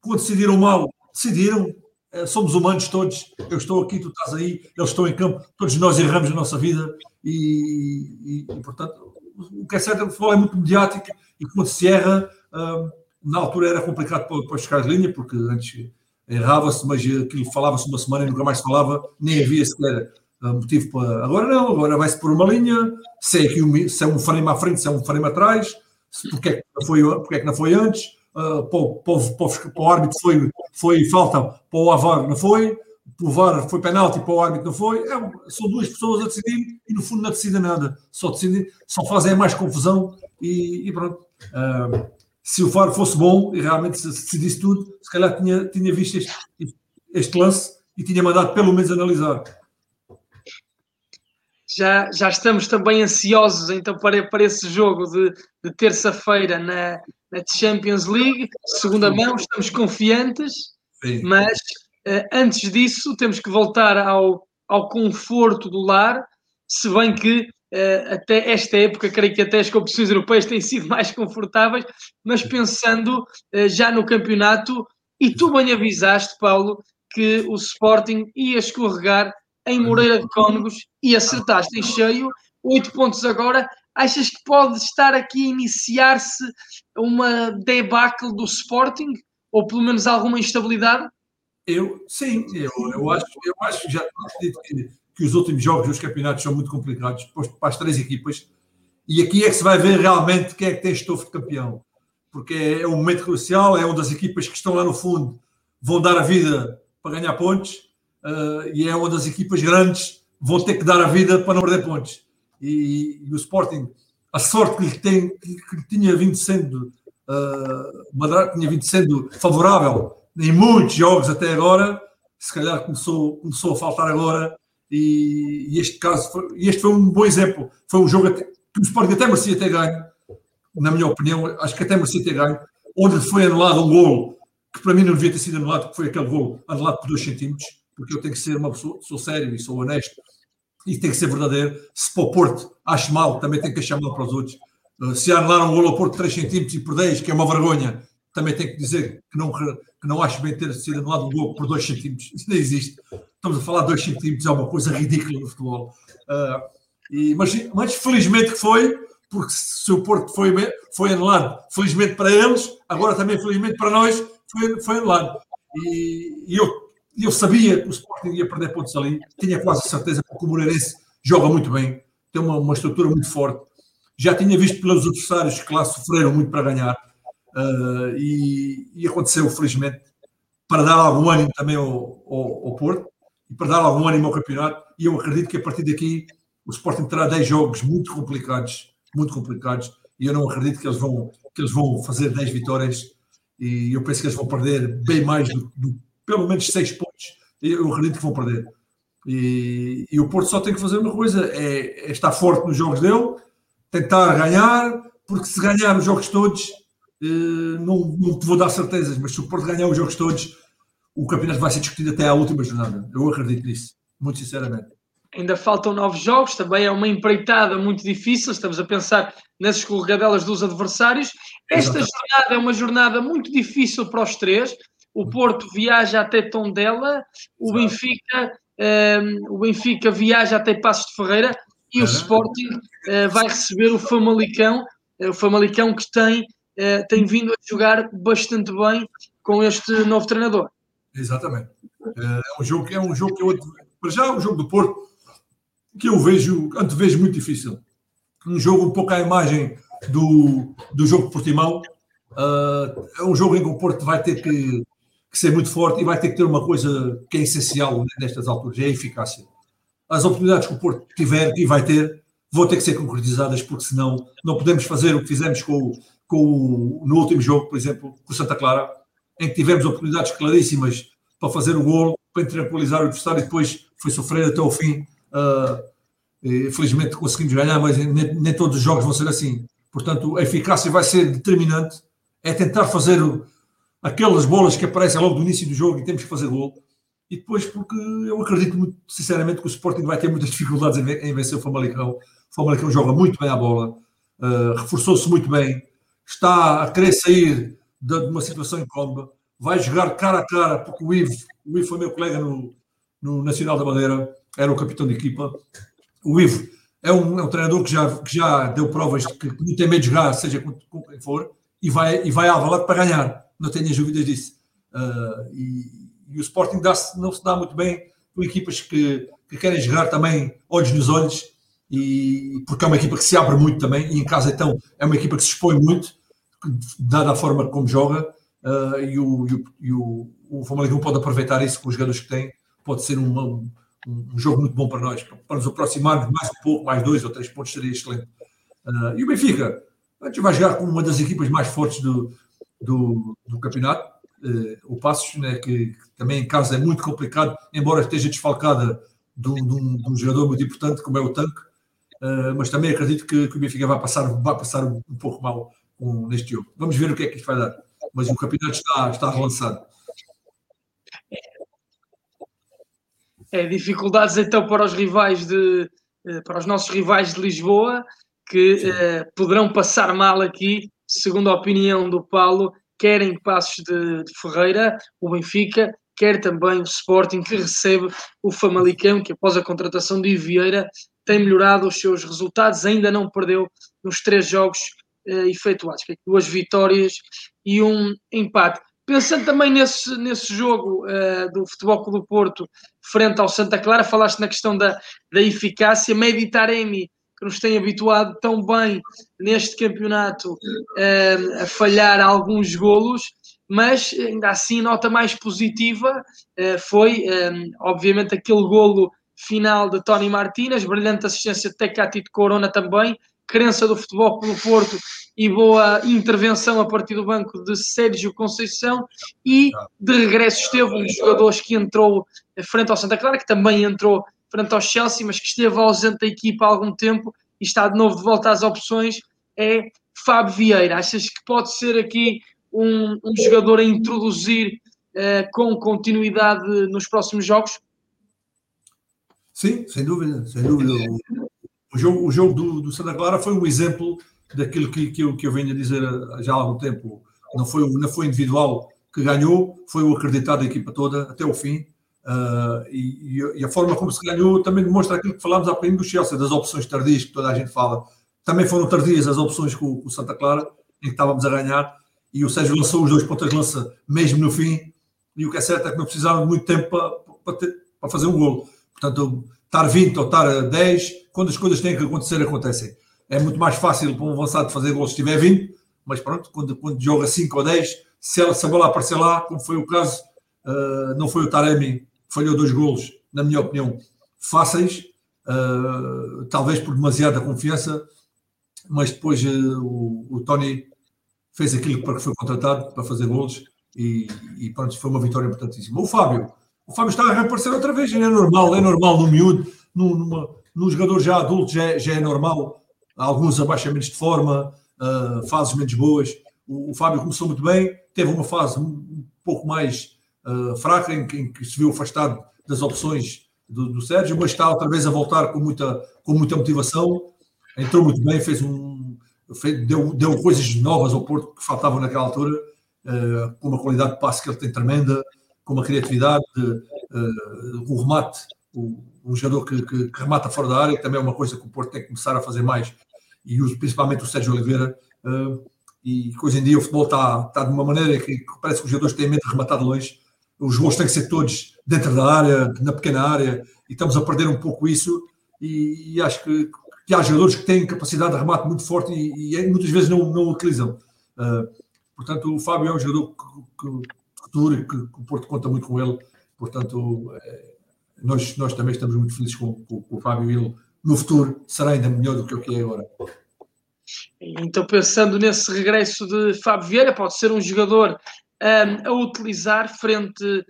Quando decidiram mal, decidiram. É, somos humanos todos. Eu estou aqui, tu estás aí, eles estão em campo, todos nós erramos na nossa vida e, e, e, portanto, o que é certo é que o futebol é muito mediático e quando se erra, na altura era complicado para, para chegar de linha, porque antes errava-se, mas aquilo falava-se uma semana e nunca mais falava, nem havia sequer hum, motivo para. Agora não, agora vai-se por uma linha, se é, aqui se é um frame à frente, se é um frame atrás, porque é que não foi, porque é que não foi antes, uh, para, para, para, para, o árbitro foi, foi falta, para o Avar não foi, o VAR foi penalti para o árbitro não foi. É, são duas pessoas a decidir e no fundo não decidem nada. Só decidem, só fazem mais confusão e, e pronto. Uh, se o VAR fosse bom e realmente se decidisse tudo, se calhar tinha, tinha visto este, este lance e tinha mandado pelo menos analisar. Já, já estamos também ansiosos então para, para esse jogo de, de terça-feira na, na Champions League, segunda mão, estamos confiantes, Sim. mas eh, antes disso, temos que voltar ao, ao conforto do lar, se bem que Uh, até esta época, creio que até as competições europeias têm sido <laughs> mais confortáveis, mas pensando uh, já no campeonato, e tu bem avisaste, Paulo, que o Sporting ia escorregar em Moreira de Cónegos e acertaste em cheio, oito pontos agora. Achas que pode estar aqui a iniciar-se uma debacle do Sporting? Ou pelo menos alguma instabilidade? Eu, sim, eu, eu, acho, eu acho já acredito que, que os últimos jogos dos campeonatos são muito complicados para as três equipas. E aqui é que se vai ver realmente quem é que tem estofo de campeão. Porque é, é um momento crucial, é uma das equipas que estão lá no fundo, vão dar a vida para ganhar pontos, uh, e é uma das equipas grandes, vão ter que dar a vida para não perder pontos. E, e o Sporting, a sorte que lhe, tem, que, que tinha vindo sendo, uh, tinha vindo sendo favorável em muitos jogos até agora, se calhar começou, começou a faltar agora, e, e este caso foi, este foi um bom exemplo. Foi um jogo que o Sporting até merecia ter ganho, na minha opinião, acho que até merecia ter ganho, onde foi anulado um gol que para mim não devia ter sido anulado, que foi aquele gol anulado por 2 centímetros, porque eu tenho que ser uma pessoa, sou sério e sou honesto, e tem que ser verdadeiro. Se para o Porto acho mal, também tem que achar mal para os outros. Uh, se anular um gol ao Porto de 3 centímetros e por 10, que é uma vergonha, também tenho que dizer que não, que não acho bem ter sido anulado um gol por 2 centímetros. Isso não existe. Estamos a falar de 2 centímetros, é uma coisa ridícula no futebol. Uh, e, mas, mas felizmente que foi, porque se o Porto foi, foi anulado, felizmente para eles, agora também felizmente para nós, foi, foi anulado. E, e eu, eu sabia que o Sporting ia perder pontos ali, tinha quase certeza, porque o Moreirense joga muito bem, tem uma, uma estrutura muito forte. Já tinha visto pelos adversários que lá sofreram muito para ganhar. Uh, e, e, aconteceu, felizmente, para dar algum ânimo também ao, ao, ao, Porto e para dar algum ânimo ao campeonato. E eu acredito que a partir daqui o Sporting terá 10 jogos muito complicados, muito complicados, e eu não acredito que eles vão, que eles vão fazer 10 vitórias. E eu penso que eles vão perder bem mais do, do pelo menos 6 pontos. Eu acredito que vão perder. E, e, o Porto só tem que fazer uma coisa: é, é estar forte nos jogos dele, tentar ganhar, porque se ganhar os jogos todos, eh, não, não te vou dar certezas, mas se o Porto ganhar os jogos todos, o campeonato vai ser discutido até à última jornada. Eu acredito nisso, muito sinceramente. ainda faltam nove jogos, também é uma empreitada muito difícil, estamos a pensar nas escorregadelas dos adversários. Esta Exatamente. jornada é uma jornada muito difícil para os três. O Porto viaja até Tondela, o Benfica, um, o Benfica viaja até Passos de Ferreira e o Sporting uh, vai receber o Famalicão, uh, o Famalicão que tem, uh, tem vindo a jogar bastante bem com este novo treinador. Exatamente. É um jogo, é um jogo que eu, para já é um jogo do Porto que eu vejo, antevejo muito difícil. Um jogo um pouco à imagem do, do jogo de Portimão. Uh, é um jogo em que o Porto vai ter que, que, ser muito forte e vai ter que ter uma coisa que é essencial nestas alturas, é a eficácia. As oportunidades que o Porto tiver e vai ter vão ter que ser concretizadas, porque senão não podemos fazer o que fizemos com, com no último jogo, por exemplo, com o Santa Clara, em que tivemos oportunidades claríssimas para fazer o gol, para tranquilizar o adversário e depois foi sofrer até o fim. Uh, felizmente conseguimos ganhar, mas nem, nem, todos os jogos vão ser assim. Portanto, a eficácia vai ser determinante. É tentar fazer aquelas bolas que aparecem logo no início do jogo e temos que fazer gol. E depois, porque eu acredito muito, sinceramente, que o Sporting vai ter muitas <laughs> dificuldades em vencer o Famalicão. O Famalicão joga muito bem a bola, uh, reforçou-se muito bem, está a querer sair de, de uma situação incómoda vai jogar cara a cara, porque o Ivo, o Ivo foi meu colega no, no Nacional da Madeira, era o capitão de equipa. O Ivo é um, é um treinador que já, que já deu provas de que não tem medo de jogar, seja com, com quem for, e vai, e vai à valade para ganhar, não tenho dúvidas disso. Uh, e, e, o Sporting dá não se dá muito bem com equipas que, que querem jogar também olhos nos olhos, e porque é uma equipa que se abre muito também, e em casa então é uma equipa que se expõe muito, dada a forma como joga, uh, e, o, e, o, e o, o Famalicão pode aproveitar isso com os jogadores que tem, pode ser um, um, jogo muito bom para nós, para nos aproximarmos mais um pouco, mais dois ou três pontos seria excelente. Uh, e o Benfica, a gente vai jogar com uma das equipas mais fortes do, do, do campeonato, uh, o Passos, né, que, que, também em casa é muito complicado, embora esteja desfalcada de um, de um, de um jogador muito importante como é o Tanque, uh, mas também acredito que, que, o Benfica vai passar, vai passar um pouco mal com, neste jogo. Vamos ver o que é que isto vai dar mas o campeonato está, está relançado. É, dificuldades então para os rivais de eh, para os nossos rivais de Lisboa que eh, poderão passar mal aqui, segundo a opinião do Paulo, querem Passos de, de, Ferreira, o Benfica, quer também o Sporting que recebe o Famalicão, que após a contratação de Vieira tem melhorado os seus resultados, ainda não perdeu nos três jogos uh, efetuados, é duas vitórias e um empate. Pensando também nesse, nesse jogo uh, do Futebol Clube do Porto frente ao Santa Clara, falaste na questão da, da eficácia, Meditaremi, que nos tem habituado tão bem neste campeonato uh, a falhar alguns golos, mas ainda assim nota mais positiva uh, foi, um, obviamente, aquele golo final de Tony Martínez, brilhante assistência de Tecati de Corona também, crença do Futebol pelo Porto e boa intervenção a partir do banco de Sérgio Conceição e de regresso esteve um dos jogadores que entrou frente ao Santa Clara, que também entrou frente ao Chelsea, mas que esteve ausente da equipa há algum tempo e está de novo de volta às opções, é Fábio Vieira. Achas que pode ser aqui um, um jogador a introduzir uh, com continuidade nos próximos jogos? Sim, sem dúvida, sem dúvida. O jogo, o jogo do, do Santa Clara foi um exemplo daquilo que, que, eu, que eu venho a dizer já há algum tempo. Não foi, não foi individual que ganhou, foi o acreditado da equipa toda até o fim. Uh, e, e, a forma como se ganhou também demonstra aquilo que falámos há pouco do Chelsea, das opções tardias que toda a gente fala. Também foram tardias as opções com, o Santa Clara, em que estávamos a ganhar, e o Sérgio lançou os dois pontos de lança mesmo no fim. E o que é certo é que não precisaram de muito tempo para, para, ter, para fazer um gol. Portanto, estar 20 ou estar 10 quando as coisas têm que acontecer, acontecem. É muito mais fácil para um avançado fazer gols se tiver 20, mas pronto, quando, quando joga 5 ou 10, se, ela, se a bola aparecer lá, como foi o caso, uh, não foi o Taremi que falhou dois golos, na minha opinião, fáceis, uh, talvez por demasiada confiança, mas depois uh, o, o, Tony fez aquilo para que foi contratado, para fazer golos, e, e pronto, foi uma vitória importantíssima. O Fábio, o Fábio está a reaparecer outra vez, é normal, é normal no miúdo, numa, no jogador já adulto já é, já é normal, alguns abaixamentos de forma, uh, fases menos boas. O, o, Fábio começou muito bem, teve uma fase um, um pouco mais uh, fraca, em, em, que se viu afastado das opções do, do Sérgio, mas está outra vez a voltar com muita, com muita motivação. Entrou muito bem, fez um, fez, deu, deu coisas novas ao Porto que faltavam naquela altura, uh, com uma qualidade de passe que ele tem tremenda, com uma criatividade, uh, o remate, o, um jogador que, que, que, remata fora da área, que também é uma coisa que o Porto tem que começar a fazer mais, e principalmente o Sérgio Oliveira. Uh, e hoje em dia o futebol está, de uma maneira que, parece que os jogadores têm medo de rematar de longe. Os gols têm que ser todos dentro da área, na pequena área, e estamos a perder um pouco isso. E, e acho que, que, há jogadores que têm capacidade de remate muito forte e, e muitas vezes não, não utilizam. Uh, portanto, o Fábio é um jogador que, que, que, que, o Porto conta muito com ele. Portanto, é, nós, nós também estamos muito felizes com, com, com o Fábio ele no futuro será ainda melhor do que o que é agora. Então, pensando nesse regresso de Fábio Vieira, pode ser um jogador um, a utilizar frente,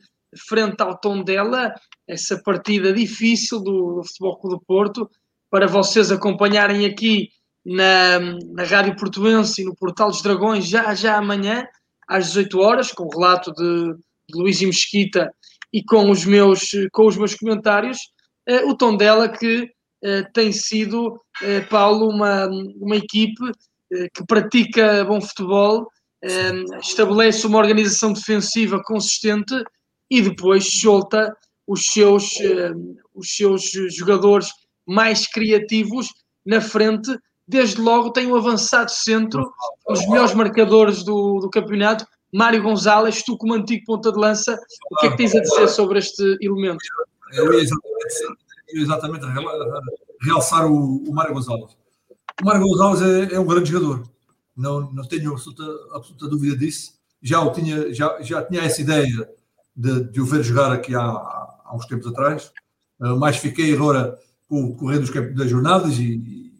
frente ao tom dela, essa partida difícil do, do Futebol Clube do Porto, para vocês acompanharem aqui na, na Rádio Portuense e no Portal dos Dragões já, já amanhã, às 18 horas, com o relato de, de Luís e Mesquita e com os meus, com os meus comentários, uh, o tom dela que eh, tem sido, eh, Paulo, uma, uma equipe que pratica bom futebol, estabelece uma organização defensiva consistente e depois solta os seus, os seus jogadores mais criativos na frente. Desde logo tem um avançado centro, os melhores marcadores do, do campeonato. Mário Gonzalez, tu como antigo ponta de lança, o que é que tens a dizer sobre este elemento? Eu ia exatamente exatamente realçar o, o Mário Gonçalves. O Mário Gonçalves é, é, um grande jogador, não, não tenho absoluta, absoluta dúvida disso. Já, o tinha, já, já tinha essa ideia de, de o ver jogar aqui há, há uns tempos atrás, uh, mas fiquei agora com o correr dos, das jornadas e,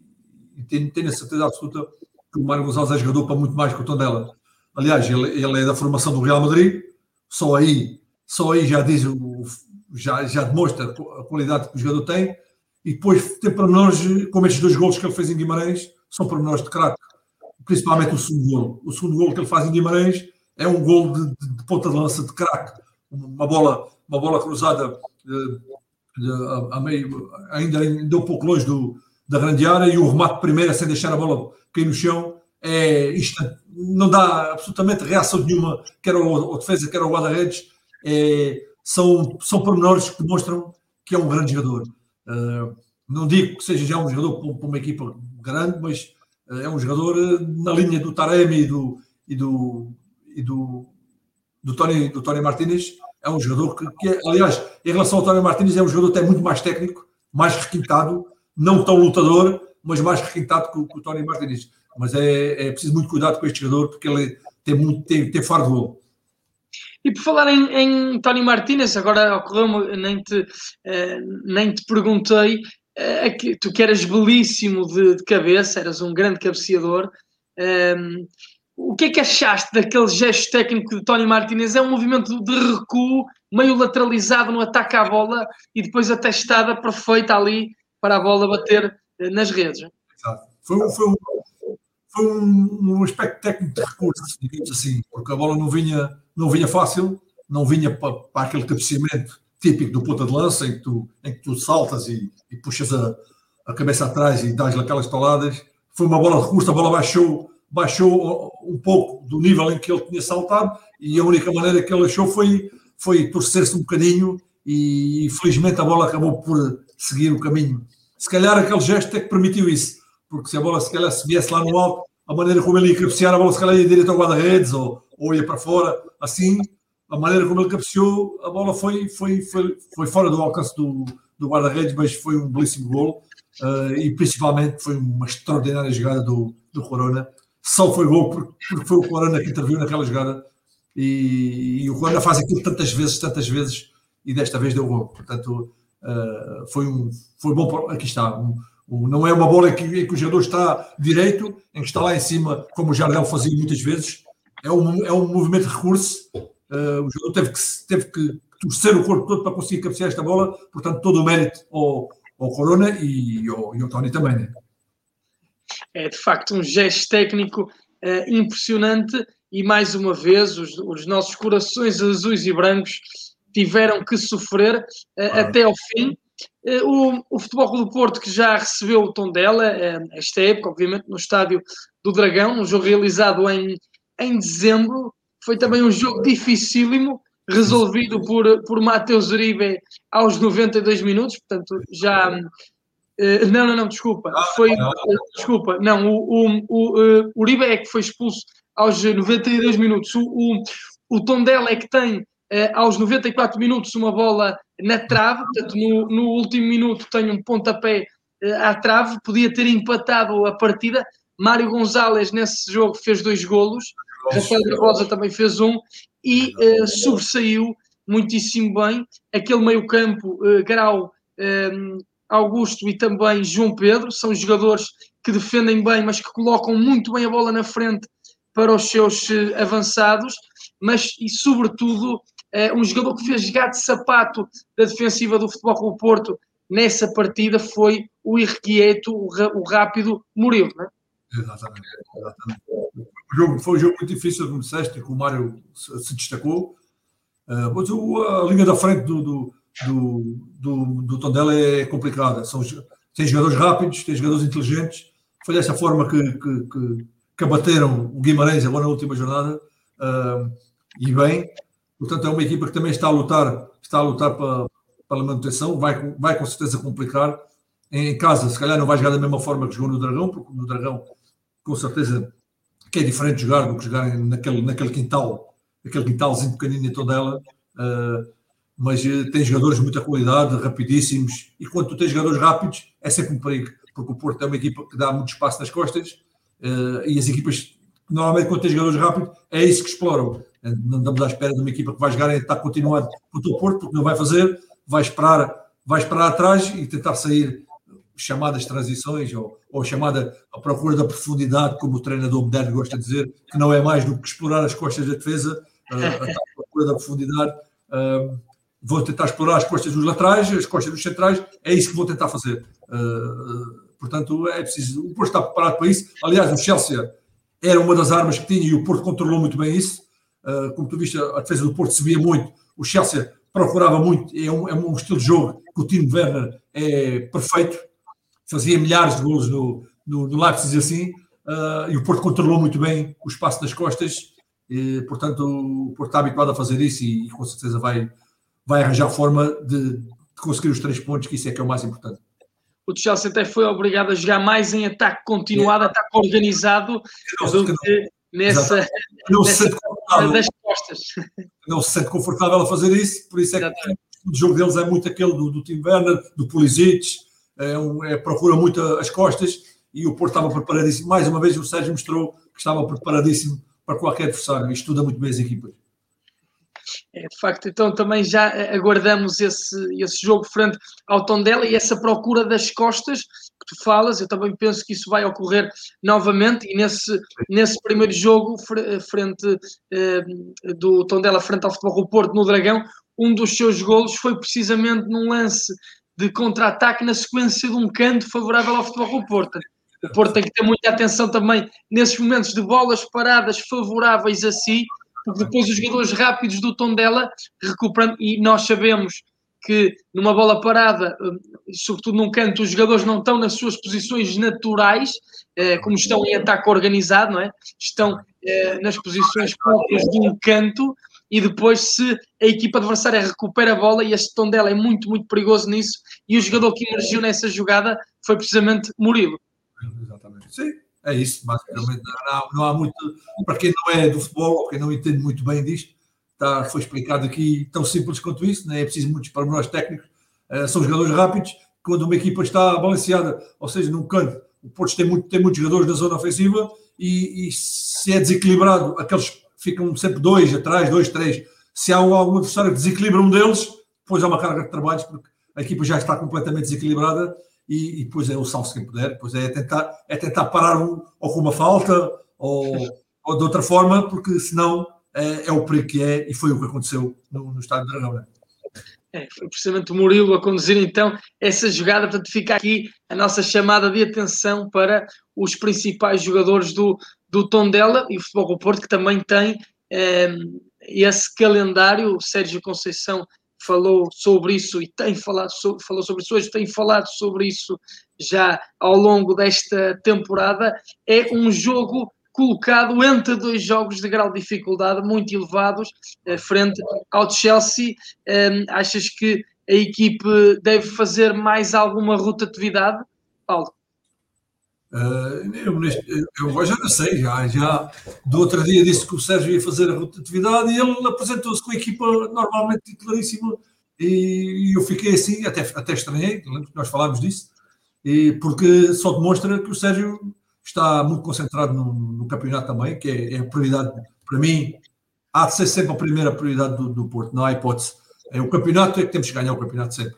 e tenho, tenho, a certeza absoluta que o Mário Gonçalves é jogador para muito mais que o tom dela. Aliás, ele, ele é da formação do Real Madrid, só aí, só aí já diz já, já demonstra a qualidade que o jogador tem, e depois tem pormenores, como estes dois golos que ele fez em Guimarães, são pormenores de craque, principalmente o segundo gol. O segundo gol que ele faz em Guimarães é um gol de, de, de ponta de lança de craque, uma bola, uma bola cruzada de, de, a, a, meio, ainda, ainda um pouco longe do, da grande área, e o remate primeiro, sem deixar a bola cair no chão, é isto não dá absolutamente reação nenhuma, quer o, o defesa, quer o guarda-redes, é, são, são pormenores que demonstram que é um grande jogador. Uh, não digo que seja já um jogador para uma equipa grande, mas uh, é um jogador uh, na linha do Taremi e do, e do, e do, do, Tony, do Tony Martínez. É um jogador que, que é, aliás, em relação ao Tony Martínez, é um jogador até muito mais técnico, mais requintado, não tão lutador, mas mais requintado que, que o Tony Martínez. Mas é, é preciso muito cuidado com este jogador, porque ele tem, muito, tem, tem faro de gol. E por falar em, em Tony Martínez, agora ocorreu nem te, uh, nem te perguntei, uh, que, tu que eras belíssimo de, de, cabeça, eras um grande cabeceador. Ehm, o que é que achaste daquele gesto técnico de Tony Martínez? É um movimento de recuo, meio lateralizado no ataque à bola e depois a testada perfeita ali para a bola bater uh, nas redes. Exato. Foi, foi, um, um aspecto técnico de recurso, digamos assim, porque a bola não vinha não vinha fácil, não vinha para, para aquele cabeceamento típico do ponta de lança, em que tu, em que tu saltas e, e puxas a, a, cabeça atrás e dás aquelas toladas. Foi uma bola de recurso, a bola baixou, baixou um pouco do nível em que ele tinha saltado e a única maneira que ele achou foi, foi torcer-se um bocadinho e infelizmente a bola acabou por seguir o caminho. Se calhar aquele gesto é que permitiu isso, porque se a bola se calhar se viesse lá no alto, a maneira como ele ia cabecear, a bola se calhar ia direto ao guarda-redes ou, ou ia para fora, assim, a maneira como ele cabeceou, a bola foi, foi, foi, foi fora do alcance do, do guarda-redes, mas foi um belíssimo gol uh, e principalmente foi uma extraordinária jogada do, do Corona. Só foi gol porque, porque foi o Corona que interviu naquela jogada e, e, o Corona faz aquilo tantas vezes, tantas vezes e desta vez deu gol. Portanto, uh, foi, um, foi bom. Aqui está. Um, não é uma bola em que, que o jogador está direito, em que está lá em cima, como o Jardel fazia muitas vezes, é um, é um movimento de recurso. Uh, o jogador teve que, teve que torcer o corpo todo para conseguir cabecear esta bola, portanto, todo o mérito ao, ao Corona e ao, e ao Tony também. Né? É de facto um gesto técnico uh, impressionante e mais uma vez os, os, nossos corações azuis e brancos tiveram que sofrer uh, até ao fim. Eh, o, o Futebol do Porto que já recebeu o tom dela eh, esta época, obviamente, no estádio do Dragão, um jogo realizado em, em dezembro. Foi também um jogo dificílimo, resolvido por, por Mateus Uribe aos 92 minutos, portanto, já. não, não, não, desculpa. Ah, foi, desculpa, não, o, o, o, Uribe é que foi expulso aos 92 minutos. O, o, o Tondela é que tem aos 94 minutos uma bola na trave, portanto, no, no último minuto tem um pontapé uh, à trave, podia ter empatado a partida. Mário Gonzalez nesse jogo fez dois golos, Rafael Barbosa também fez um. E uh, sobressaiu muitíssimo bem. Aquele meio-campo, uh, Grau, Augusto e também João Pedro, são jogadores que defendem bem, mas que colocam muito bem a bola na frente para os seus avançados, mas e sobretudo Uh, um jogador que fez gato de sapato da defensiva do Futebol Clube Porto nessa partida foi o irrequieto, o, rápido Murilo, não é? Exatamente, exatamente. O jogo, foi um jogo muito difícil, como disseste, que o Mário se, destacou. Uh, mas a linha da frente do, do, do, do, do Tondela é complicada. São, tem jogadores rápidos, tem jogadores inteligentes. Foi dessa forma que, que, que, que abateram o Guimarães agora na última jornada. Uh, e bem, Portanto, é uma equipa que também está a lutar, está a lutar para, para a manutenção, vai, vai com certeza complicar. Em casa, se calhar não vai jogar da mesma forma que jogou no Dragão, porque no Dragão, com certeza, que é diferente jogar do que jogar naquele, naquele quintal, aquele quintalzinho pequenino em toda ela. Uh, mas uh, tem jogadores de muita qualidade, rapidíssimos, e quando tu tens jogadores rápidos, é sempre um perigo, porque o Porto é uma equipa que dá muito espaço nas costas, uh, e as equipas, normalmente, quando tens jogadores rápidos, é isso que exploram. Não estamos à espera de uma equipa que vai jogar e está continuando com o Porto, porque não vai fazer, vai esperar, vai esperar atrás e tentar sair chamadas transições ou, ou chamada a procura da profundidade, como o treinador moderno gosta de dizer, que não é mais do que explorar as costas da defesa, uh, a procura da profundidade. Uh, vou tentar explorar as costas dos laterais, as costas dos centrais, é isso que vou tentar fazer. Uh, portanto, é preciso. O Porto está preparado para isso. Aliás, o Chelsea era uma das armas que tinha e o Porto controlou muito bem isso. Uh, como tu viste, a defesa do Porto subia muito, o Chelsea procurava muito, é um, é um estilo de jogo que o Timo Werner é perfeito, fazia milhares de golos no, no, no Leipzig assim, uh, e o Porto controlou muito bem o espaço das costas, e, portanto o Porto está habituado a fazer isso e, e com certeza vai, vai arranjar forma de, de, conseguir os três pontos, que isso é que é o mais importante. O Chelsea até foi obrigado a jogar mais em ataque continuado, é. ataque organizado, do que nessa, não nessa confortável, das costas. Não se sente confortável a fazer isso, por isso é que o jogo deles é muito aquele do, do Tim Werner, do Pulisic, é, um, é, procura muito as costas e o Porto estava preparadíssimo. Mais uma vez o Sérgio mostrou que estava preparadíssimo para qualquer adversário e estuda muito bem as equipas. É, de facto, então também já aguardamos esse, esse jogo frente ao Tondela e essa procura das costas que tu falas. Eu também penso que isso vai ocorrer novamente e nesse, nesse primeiro jogo frente eh, do Tondela frente ao Futebol do Porto no Dragão, um dos seus golos foi precisamente num lance de contra-ataque na sequência de um canto favorável ao Futebol do Porto. O Porto tem que ter muita atenção também nesses momentos de bolas paradas favoráveis a si porque depois os jogadores rápidos do tom dela recuperam e nós sabemos que numa bola parada, hum, sobretudo num canto, os jogadores não estão nas suas posições naturais, eh, como estão em ataque organizado, não é? Estão eh, nas posições próprias de um canto e depois se a equipa adversária recupera a bola e este tom dela é muito, muito perigoso nisso e o jogador que emergiu nessa jogada foi precisamente Murilo. Exatamente. Sim, é isso, basicamente. Não não há muito. Para quem não é do futebol, ou quem não entende muito bem disto, está, foi explicado aqui tão simples quanto isso, não é preciso muitos pormenores técnicos. Uh, são jogadores rápidos. Quando uma equipa está balanceada, ou seja, num canto, o Porto tem, muito, tem muitos jogadores na zona ofensiva e, e, se é desequilibrado, aqueles ficam sempre dois atrás, dois, três. Se há algum adversário que desequilibra um deles, depois há uma carga de trabalhos, porque a equipa já está completamente desequilibrada e, e depois é o salvo quem puder, depois é tentar, é tentar parar um, ou com uma falta ou, ou de outra forma, porque senão é, é, o perigo que é, e foi o que aconteceu no, no Estádio Dragão. Né? É, foi precisamente o Murilo a conduzir então essa jogada, portanto fica aqui a nossa chamada de atenção para os principais jogadores do, do Tondela e o Futebol do Porto, que também tem eh, esse calendário, o Sérgio Conceição falou sobre isso e tem falado sobre, falou sobre isso hoje, tem falado sobre isso já ao longo desta temporada. É um jogo colocado entre dois jogos de grau de dificuldade muito elevados, eh, frente ao Chelsea. Eh, achas que a equipe deve fazer mais alguma rotatividade? Paulo? Uh, eu, já não sei, já, já do outro dia disse que o Sérgio ia fazer a rotatividade e ele apresentou-se com a equipa normalmente titularíssima e, eu fiquei assim, até, até estranhei, nós falámos disso, e porque só demonstra que o Sérgio está muito concentrado no, no campeonato também, que é, é, a prioridade, para mim, há de ser sempre a primeira prioridade do, do Porto, não há hipótese. É o campeonato é que temos que ganhar o campeonato sempre,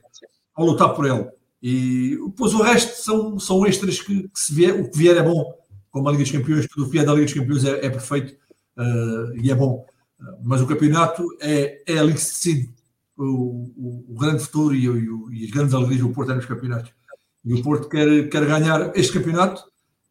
ao lutar por ele. E depois o resto são, são extras que, que, se vier, o que vier é bom, como a Liga dos Campeões, tudo o que vier da Liga dos Campeões é, é perfeito uh, e é bom. Uh, mas o campeonato é, é ali que se decide o, o, o grande futuro e, e, as grandes alegrias do Porto é nos campeonatos. E o Porto quer, quer ganhar este campeonato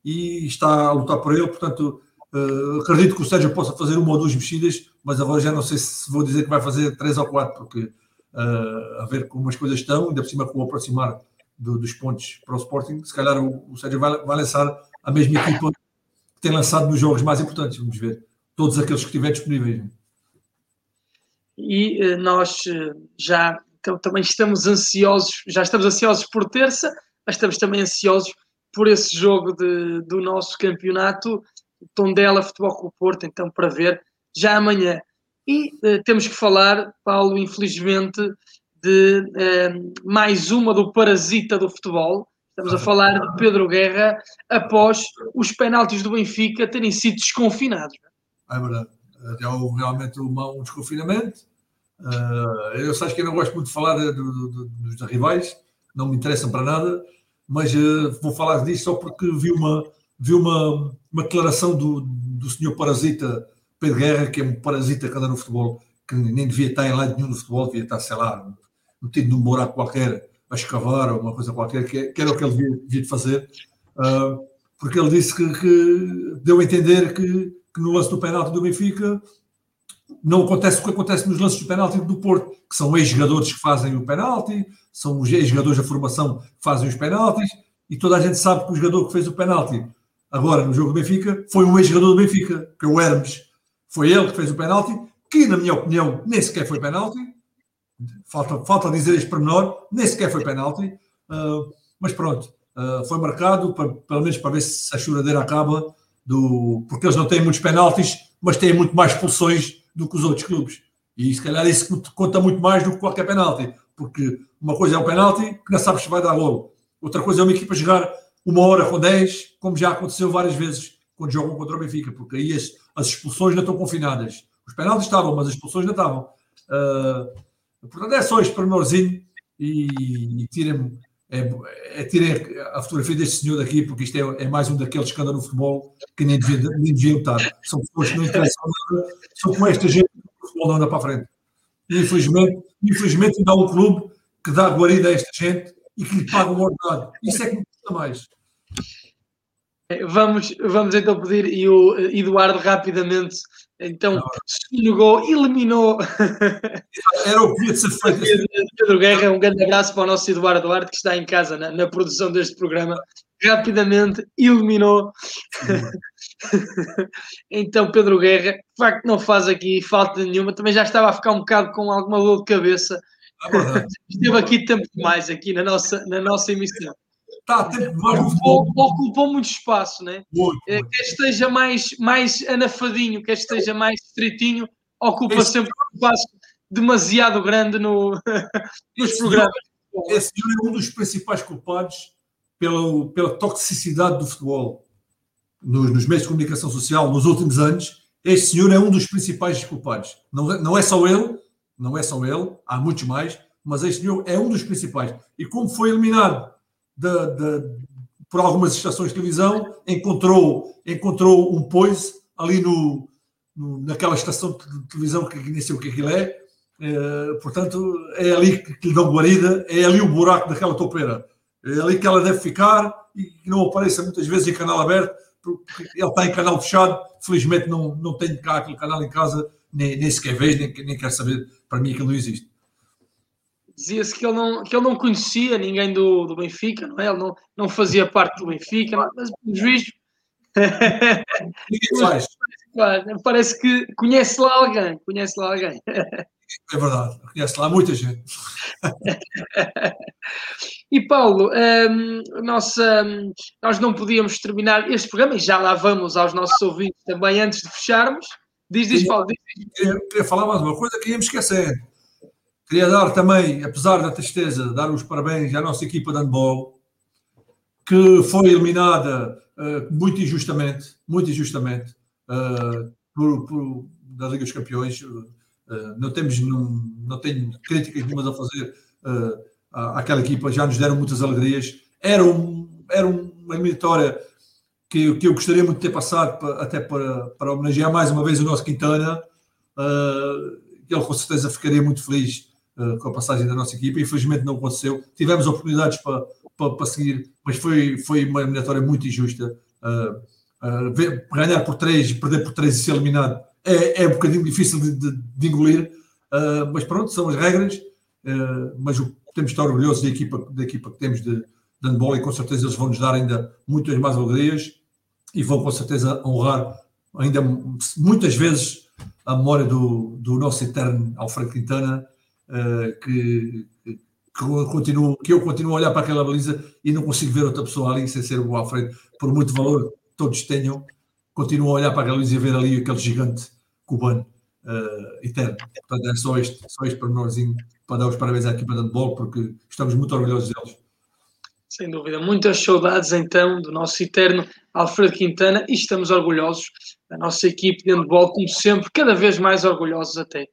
e está a lutar por ele, portanto. Uh, acredito que o Sérgio possa fazer uma ou duas mexidas, mas agora já não sei se vou dizer que vai fazer três ou quatro, porque uh, a ver como as coisas estão, ainda por cima com o aproximar do, dos pontos para o Sporting, se calhar o, o Sérgio vai, vai lançar a mesma equipa que tem lançado nos jogos mais importantes, vamos ver. Todos aqueles que estiverem disponíveis. E uh, nós já então, também estamos ansiosos, já estamos ansiosos por terça, mas estamos também ansiosos por esse jogo de, do nosso campeonato, Tondela Futebol o Porto, então para ver já amanhã. E uh, temos que falar, Paulo, infelizmente, de uh, mais uma do parasita do futebol. Estamos a falar de Pedro Guerra após os penaltis do Benfica terem sido desconfinados. É verdade. Já houve realmente um desconfinamento. Uh, eu sei que eu não gosto muito de falar de, de, de, dos rivais, não me interessam para nada, mas uh, vou falar disso só porque vi uma, vi uma, uma declaração do, do senhor parasita Pedro Guerra, que é um parasita que anda no futebol, que nem devia estar em lado nenhum no futebol, devia estar, sei lá, metido num buraco qualquer a escavar ou uma coisa qualquer, que, que era o que ele devia, devia de fazer, uh, porque ele disse que, que, deu a entender que, que no lance do penalti do Benfica não acontece o que acontece nos lances do penalti do Porto, que são ex-jogadores que fazem o penalti, são os ex-jogadores da formação que fazem os penaltis, e toda a gente sabe que o jogador que fez o penalti agora no jogo do Benfica foi um ex-jogador do Benfica, que é o Hermes. Foi ele que fez o penalti, que na minha opinião nem sequer foi penalti, falta, falta dizer este pormenor, nem sequer foi penalti, uh, mas pronto, uh, foi marcado, para, pelo menos para ver se a choradeira acaba, do, porque eles não têm muitos penaltis, mas têm muito mais expulsões do que os outros clubes. E se calhar isso conta muito mais do que qualquer penalti, porque uma coisa é um penalti que não sabes se vai dar gol, outra coisa é uma equipa jogar uma hora com 10, como já aconteceu várias vezes quando jogam contra o Benfica, porque aí as, as expulsões não estão confinadas. Os penaltis estavam, mas as expulsões não estavam. Uh, Portanto, é só este pormenorzinho e, e tirem, é, é, a fotografia deste senhor daqui, porque isto é, é mais um daqueles que andam no futebol que nem deviam, nem deviam estar. São pessoas que não interessam nada, são como esta gente que o futebol não anda para a frente. E, infelizmente, infelizmente ainda há um clube que dá guarida a esta gente e que lhe paga um ordenado. Isso é que me custa mais. Vamos, vamos então pedir, e o Eduardo rapidamente, então, segundo gol, eliminou. <laughs> Era o que. <laughs> Pedro Guerra, um grande abraço para o nosso Eduardo Duarte, que está em casa na, na produção deste programa. Rapidamente eliminou. <laughs> então, Pedro Guerra, de facto, não faz aqui falta nenhuma. Também já estava a ficar um bocado com alguma dor de cabeça. Ah, Esteve aqui tempo demais aqui na nossa, na nossa emissão. Está a tempo demais ocupou, muito espaço, né? Muito, é, Quer esteja mais, mais anafadinho, quer esteja mais estreitinho, ocupa esse sempre um espaço demasiado grande no, nos programas. Esse é um dos principais culpados pela, pela toxicidade do futebol nos, nos, meios de comunicação social nos últimos anos. Este senhor é um dos principais culpados. Não, não é só ele, não é só ele, há muitos mais, mas este senhor é um dos principais. E como foi eliminado por algumas estações de televisão, encontrou, encontrou um poise ali no, no, naquela estação de televisão que nem sei o que aquilo é. é portanto, é ali que lhe dão guarida, é ali o buraco daquela topeira. É ali que ela deve ficar e que não apareça muitas vezes em canal aberto, porque ele está em canal fechado. Felizmente não, não tenho cá aquele canal em casa, nem, nem sequer vejo, nem, nem quero saber. Para mim aquilo não existe. Dizia-se que, ele não, que ele não conhecia ninguém do, do Benfica, não é? Ele não, não fazia parte do Benfica, mas pelo juiz. <laughs> Parece que conhece lá alguém. Conhece lá alguém. É verdade, conhece lá muita gente. <laughs> e Paulo, um, nossa, um, nós não podíamos terminar este programa e já lá vamos aos nossos ouvintes também antes de fecharmos. Diz, diz, Paulo. Diz. Queria, queria falar mais uma coisa que íamos esquecer. Queria dar também, apesar da tristeza, dar os parabéns à nossa equipa de handball, que foi eliminada uh, muito injustamente, muito injustamente, uh, por, por, da Liga dos Campeões. Uh, não, temos, não, não tenho críticas nenhumas a fazer àquela equipa, já nos deram muitas alegrias. Era, um, era uma eliminatória que, que eu gostaria muito de ter passado, até para, para homenagear mais uma vez o nosso Quintana. ele com certeza ficaria muito feliz com a passagem da nossa equipa. Infelizmente não aconteceu. Tivemos oportunidades para, para, para seguir, mas foi, foi uma eliminatória muito injusta. Uh, uh, ganhar por três, perder por três e ser eliminado é, é um bocadinho difícil de, de, de engolir, mas pronto, são as regras. mas o, temos de estar orgulhosos da equipa, da equipa que temos de, de handball e com certeza eles vão nos dar ainda muitas mais alegrias e vão com certeza honrar ainda muitas vezes a memória do, do nosso eterno Alfredo Quintana, uh, que, que, continuo, que eu continuo a olhar para aquela baliza e não consigo ver outra pessoa ali sem ser o Alfredo, por muito valor que todos tenham, continuo a olhar para aquela baliza e ver ali aquele gigante cubano uh, eterno. Portanto, é só este, só este pormenorzinho para dar os parabéns à equipa de handball, porque estamos muito orgulhosos deles. Sem dúvida, muitas saudades então do nosso eterno Alfredo Quintana e estamos orgulhosos da nossa equipe de handball, como sempre, cada vez mais orgulhosos até.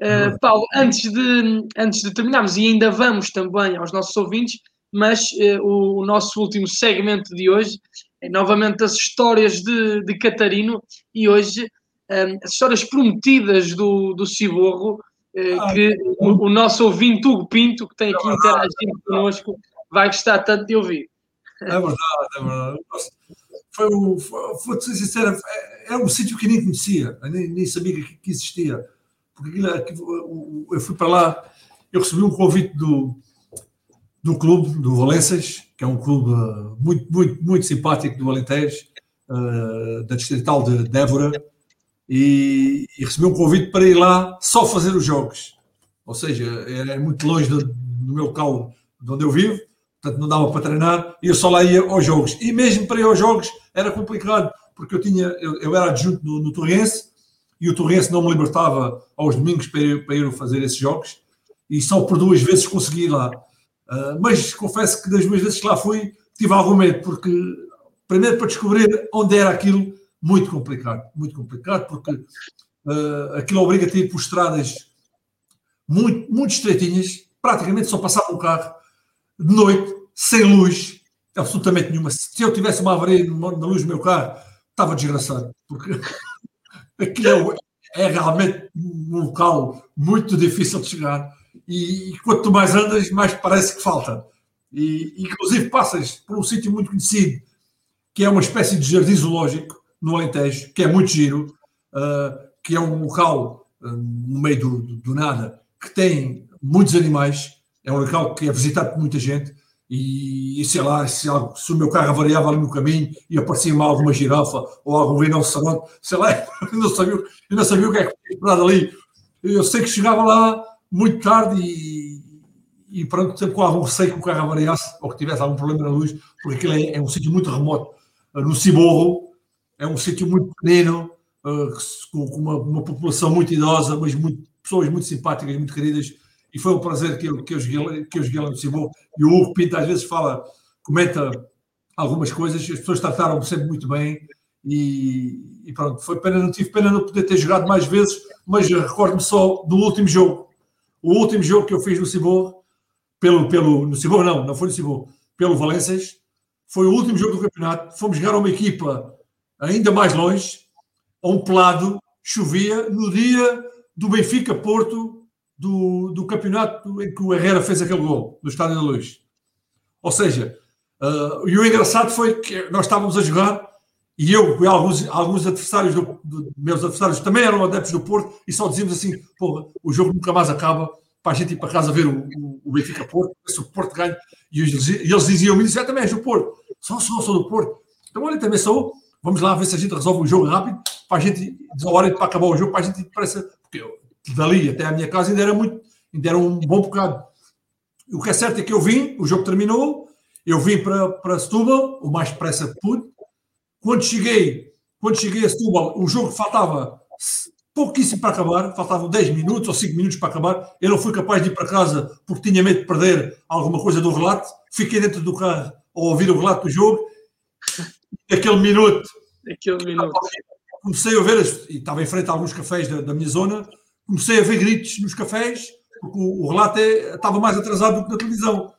Uh, Paulo, antes de, antes de terminarmos, e ainda vamos também aos nossos ouvintes, mas uh, o, o, nosso último segmento de hoje é novamente as histórias de, de Catarino e hoje um, as histórias prometidas do, do Ciborro, uh, ah, que o, o, nosso ouvinte Hugo Pinto, que tem aqui é interagindo connosco, vai gostar tanto de ouvir. É verdade, é verdade. Foi, um, foi, foi ser sincero, é, é um sítio que nem conhecia, nem, nem sabia que, que existia porque eu fui para lá, eu recebi um convite do, do clube, do Valenças, que é um clube uh, muito, muito, muito simpático do Alentejo, uh, da Distrital de Débora, e, e, recebi um convite para ir lá só fazer os jogos. Ou seja, era muito longe do, do meu local de onde eu vivo, portanto não dava para treinar, e eu só lá ia aos jogos. E mesmo para ir aos jogos era complicado, porque eu, tinha, eu, eu era adjunto no, no Torrense, e o Torrense não me libertava aos domingos para ir, para fazer esses jogos e só por duas vezes consegui ir lá. Uh, mas confesso que das duas vezes que lá fui tive algum medo, porque primeiro para descobrir onde era aquilo, muito complicado, muito complicado, porque uh, aquilo obriga-te a ir por estradas muito, muito estreitinhas, praticamente só passava um carro de noite, sem luz, absolutamente nenhuma. Se eu tivesse uma avaria na luz do meu carro, estava desgraçado, porque aquilo é, é realmente um local muito difícil de chegar. E, e quanto mais andas, mais parece que falta. E, inclusive passas por um sítio muito conhecido, que é uma espécie de jardim zoológico no Alentejo, que é muito giro, uh, que é um local uh, no meio do, do, do, nada, que tem muitos animais, é um local que é visitado por muita gente, e, sei lá, se, se, o meu carro variava ali no caminho e aparecia-me alguma girafa ou algum rinoceronte, sei lá, <laughs> eu não sabia, eu não sabia o que é que tinha esperado ali. Eu sei que chegava lá muito tarde e, e pronto, sempre com algum receio que o carro variasse ou que tivesse algum problema na luz, porque aquilo é, é um sítio muito remoto. No Ciborro, é um sítio muito pequeno, uh, com, uma, uma, população muito idosa, mas muito, pessoas muito simpáticas, muito queridas, e foi um prazer que eu, que joguei, que lá no Cibô. E o Hugo Pinto às vezes fala, comenta algumas coisas, as pessoas trataram-me sempre muito bem e, e, pronto, foi pena, não tive pena não poder ter jogado mais vezes, mas recordo-me só do último jogo. O último jogo que eu fiz no Cibô, pelo, pelo, no Cibô não, não foi no Cibô, pelo Valenças, foi o último jogo do campeonato. Fomos jogar a uma equipa ainda mais longe, a um pelado, chovia, no dia do Benfica Porto, do, do campeonato em que o Herrera fez aquele gol, no Estádio da Luz. Ou seja, uh, e o engraçado foi que nós estávamos a jogar e eu e alguns, alguns adversários, do, do, meus adversários também eram adeptos do Porto e só dizíamos assim: porra, o jogo nunca mais acaba, para a gente ir para casa ver o, o Benfica Porto, se o Porto ganha. E eles, eles diziam-me, já também és do Porto. Só sou, sou do Porto. Então, olha, também sou. Vamos lá ver se a gente resolve o jogo rápido, para a gente, a hora para acabar o jogo, para a gente parece, porque eu, dali até a minha casa ainda era muito, ainda era um bom bocado. O que é certo é que eu vim, o jogo terminou, eu vim para, para Setúbal, o mais depressa que pude. Quando cheguei, quando cheguei a Setúbal, o jogo faltava pouquíssimo para acabar, faltavam 10 minutos ou 5 minutos para acabar. Eu não fui capaz de ir para casa porque tinha medo de perder alguma coisa do relato. Fiquei dentro do carro a ouvir o relato do jogo. Aquele minuto, Aquele minuto. comecei a ver, e estava em frente a alguns cafés da, da minha zona, comecei a ver gritos nos cafés, porque o, o relato é, estava mais atrasado do que na televisão.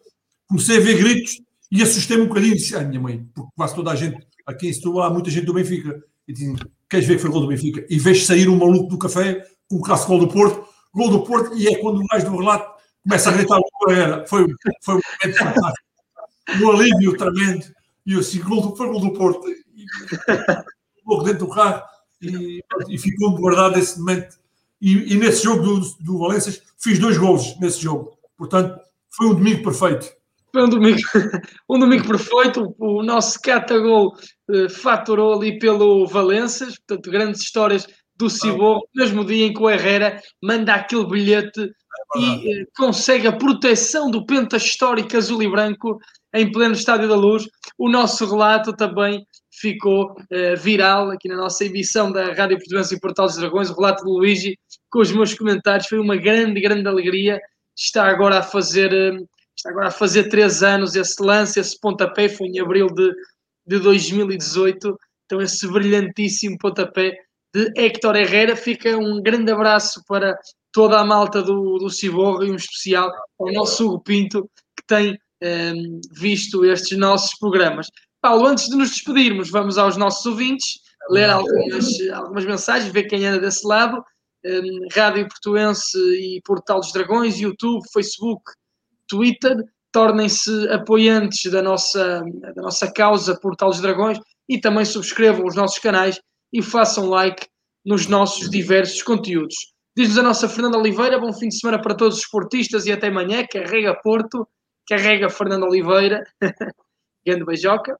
Comecei a ver gritos e assustei-me um bocadinho. Disse, ah, minha mãe, porque quase toda a gente, aqui em Setúbal há muita gente do Benfica. E disse, queres ver que foi gol do Benfica? E vejo sair um maluco do café com o clássico gol do Porto, gol do Porto, e é quando o gajo do relato começa a gritar o. Foi, foi um momento fantástico. Um alívio tremendo. E eu assim, gol do, foi gol do Porto. E, logo dentro do carro e, e ficou guardado esse momento. E, e nesse jogo do, do Valências fiz dois gols nesse jogo. Portanto, foi um domingo perfeito. Foi um domingo, <laughs> um domingo perfeito. O nosso Catagol uh, faturou ali pelo Valenças, portanto, grandes histórias do Cibor, mesmo dia em que o Herrera manda aquele bilhete É e uh, consegue a proteção do penta histórico azul e branco em pleno Estádio da Luz. O nosso relato também ficou uh, viral aqui na nossa emissão da Rádio Portuguesa e Portal dos Dragões, o relato do Luigi, com os meus comentários. Foi uma grande, grande alegria. Está agora a fazer. Uh, está agora a fazer três anos esse lance, esse pontapé, foi em abril de, de 2018, então esse brilhantíssimo pontapé de Héctor Herrera, fica um grande abraço para toda a malta do, do Ciborro e um especial ao nosso Hugo Pinto, que tem um, visto estes nossos programas. Paulo, antes de nos despedirmos, vamos aos nossos ouvintes, ler algumas, algumas mensagens, ver quem anda desse lado, um, Rádio Portuense e Portal dos Dragões, YouTube, Facebook, Twitter, tornem-se apoiantes da nossa, da nossa causa Portal dos Dragões e também subscrevam os nossos canais e façam like nos nossos diversos conteúdos. Diz-nos a nossa Fernanda Oliveira, bom fim de semana para todos os esportistas e até amanhã. Carrega Porto, carrega Fernanda Oliveira. <laughs> Grande beijoca.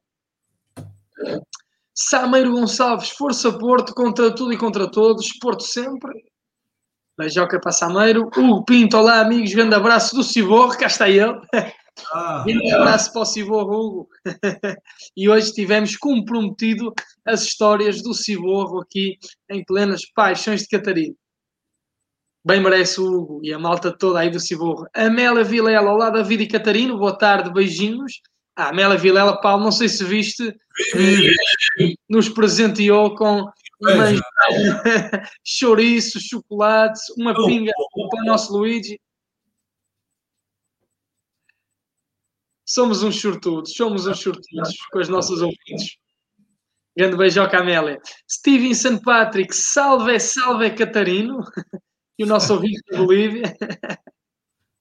Sameiro Gonçalves, Força Porto, contra tudo e contra todos, Porto sempre. Beijoca para Sameiro. Hugo Pinto, olá amigos, grande abraço do Ciborro, cá está ele. Ah, <laughs> Grande abraço para o Ciborro, Hugo. <laughs> e hoje tivemos comprometido as histórias do Ciborro aqui em plenas paixões de Catarina. Bem merece o Hugo e a malta toda aí do Ciborro. Amélia Vilela, olá David e Catarino, boa tarde, beijinhos. A Amélia Vilela, Paulo, não sei se viste, eh, nos presenteou com Beijo. <laughs> chouriço, chocolate, uma pinga para o nosso Luigi. Somos uns sortudos, somos uns sortudos com as nossas ouvintes. Grande beijoca, Amélia. Stevenson Patrick, salve, salve Catarino. <laughs> E o nosso ouvinte da Bolívia.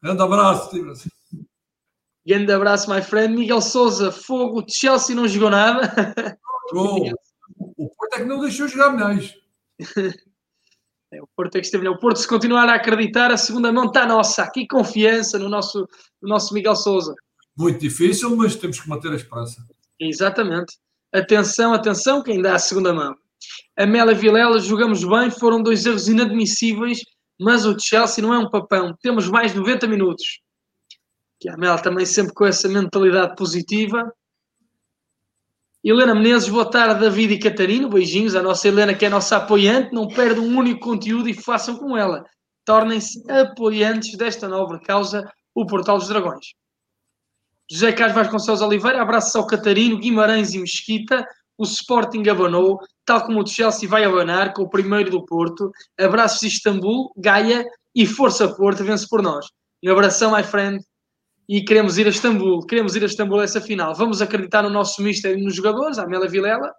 grande abraço, Steven. Grande abraço, my friend. Miguel Souza, fogo. Chelsea não jogou nada. <laughs> O Porto é que não deixou jogar milhões. <laughs> É, o Porto é que esteve. O Porto, se continuar a acreditar, a segunda mão está nossa. Aqui confiança no nosso, no nosso Miguel Souza. Muito difícil, mas temos que manter a esperança. Exatamente. Atenção, atenção, quem dá a segunda mão. Amélia Vilela, jogamos bem, foram dois erros inadmissíveis, mas o Chelsea não é um papão. Temos mais 90 minutos. Que a Amélia também sempre com essa mentalidade positiva. Helena Menezes, boa tarde, David e Catarino. Beijinhos à nossa Helena, que é nossa apoiante. Não perde um único conteúdo e façam com ela. Tornem-se apoiantes desta nova causa, o Portal dos Dragões. José Carlos Vasconcelos Oliveira, abraços ao Catarino, Guimarães e Mesquita. O Sporting abanou, tal como o Chelsea vai abanar com o primeiro do Porto. Abraços de Istambul, Gaia e Força Porto, vence por nós. Um abração, my friend. E queremos ir a Istambul, queremos ir a Istambul essa final. Vamos acreditar no nosso mister e nos jogadores, a Amélia Vilela.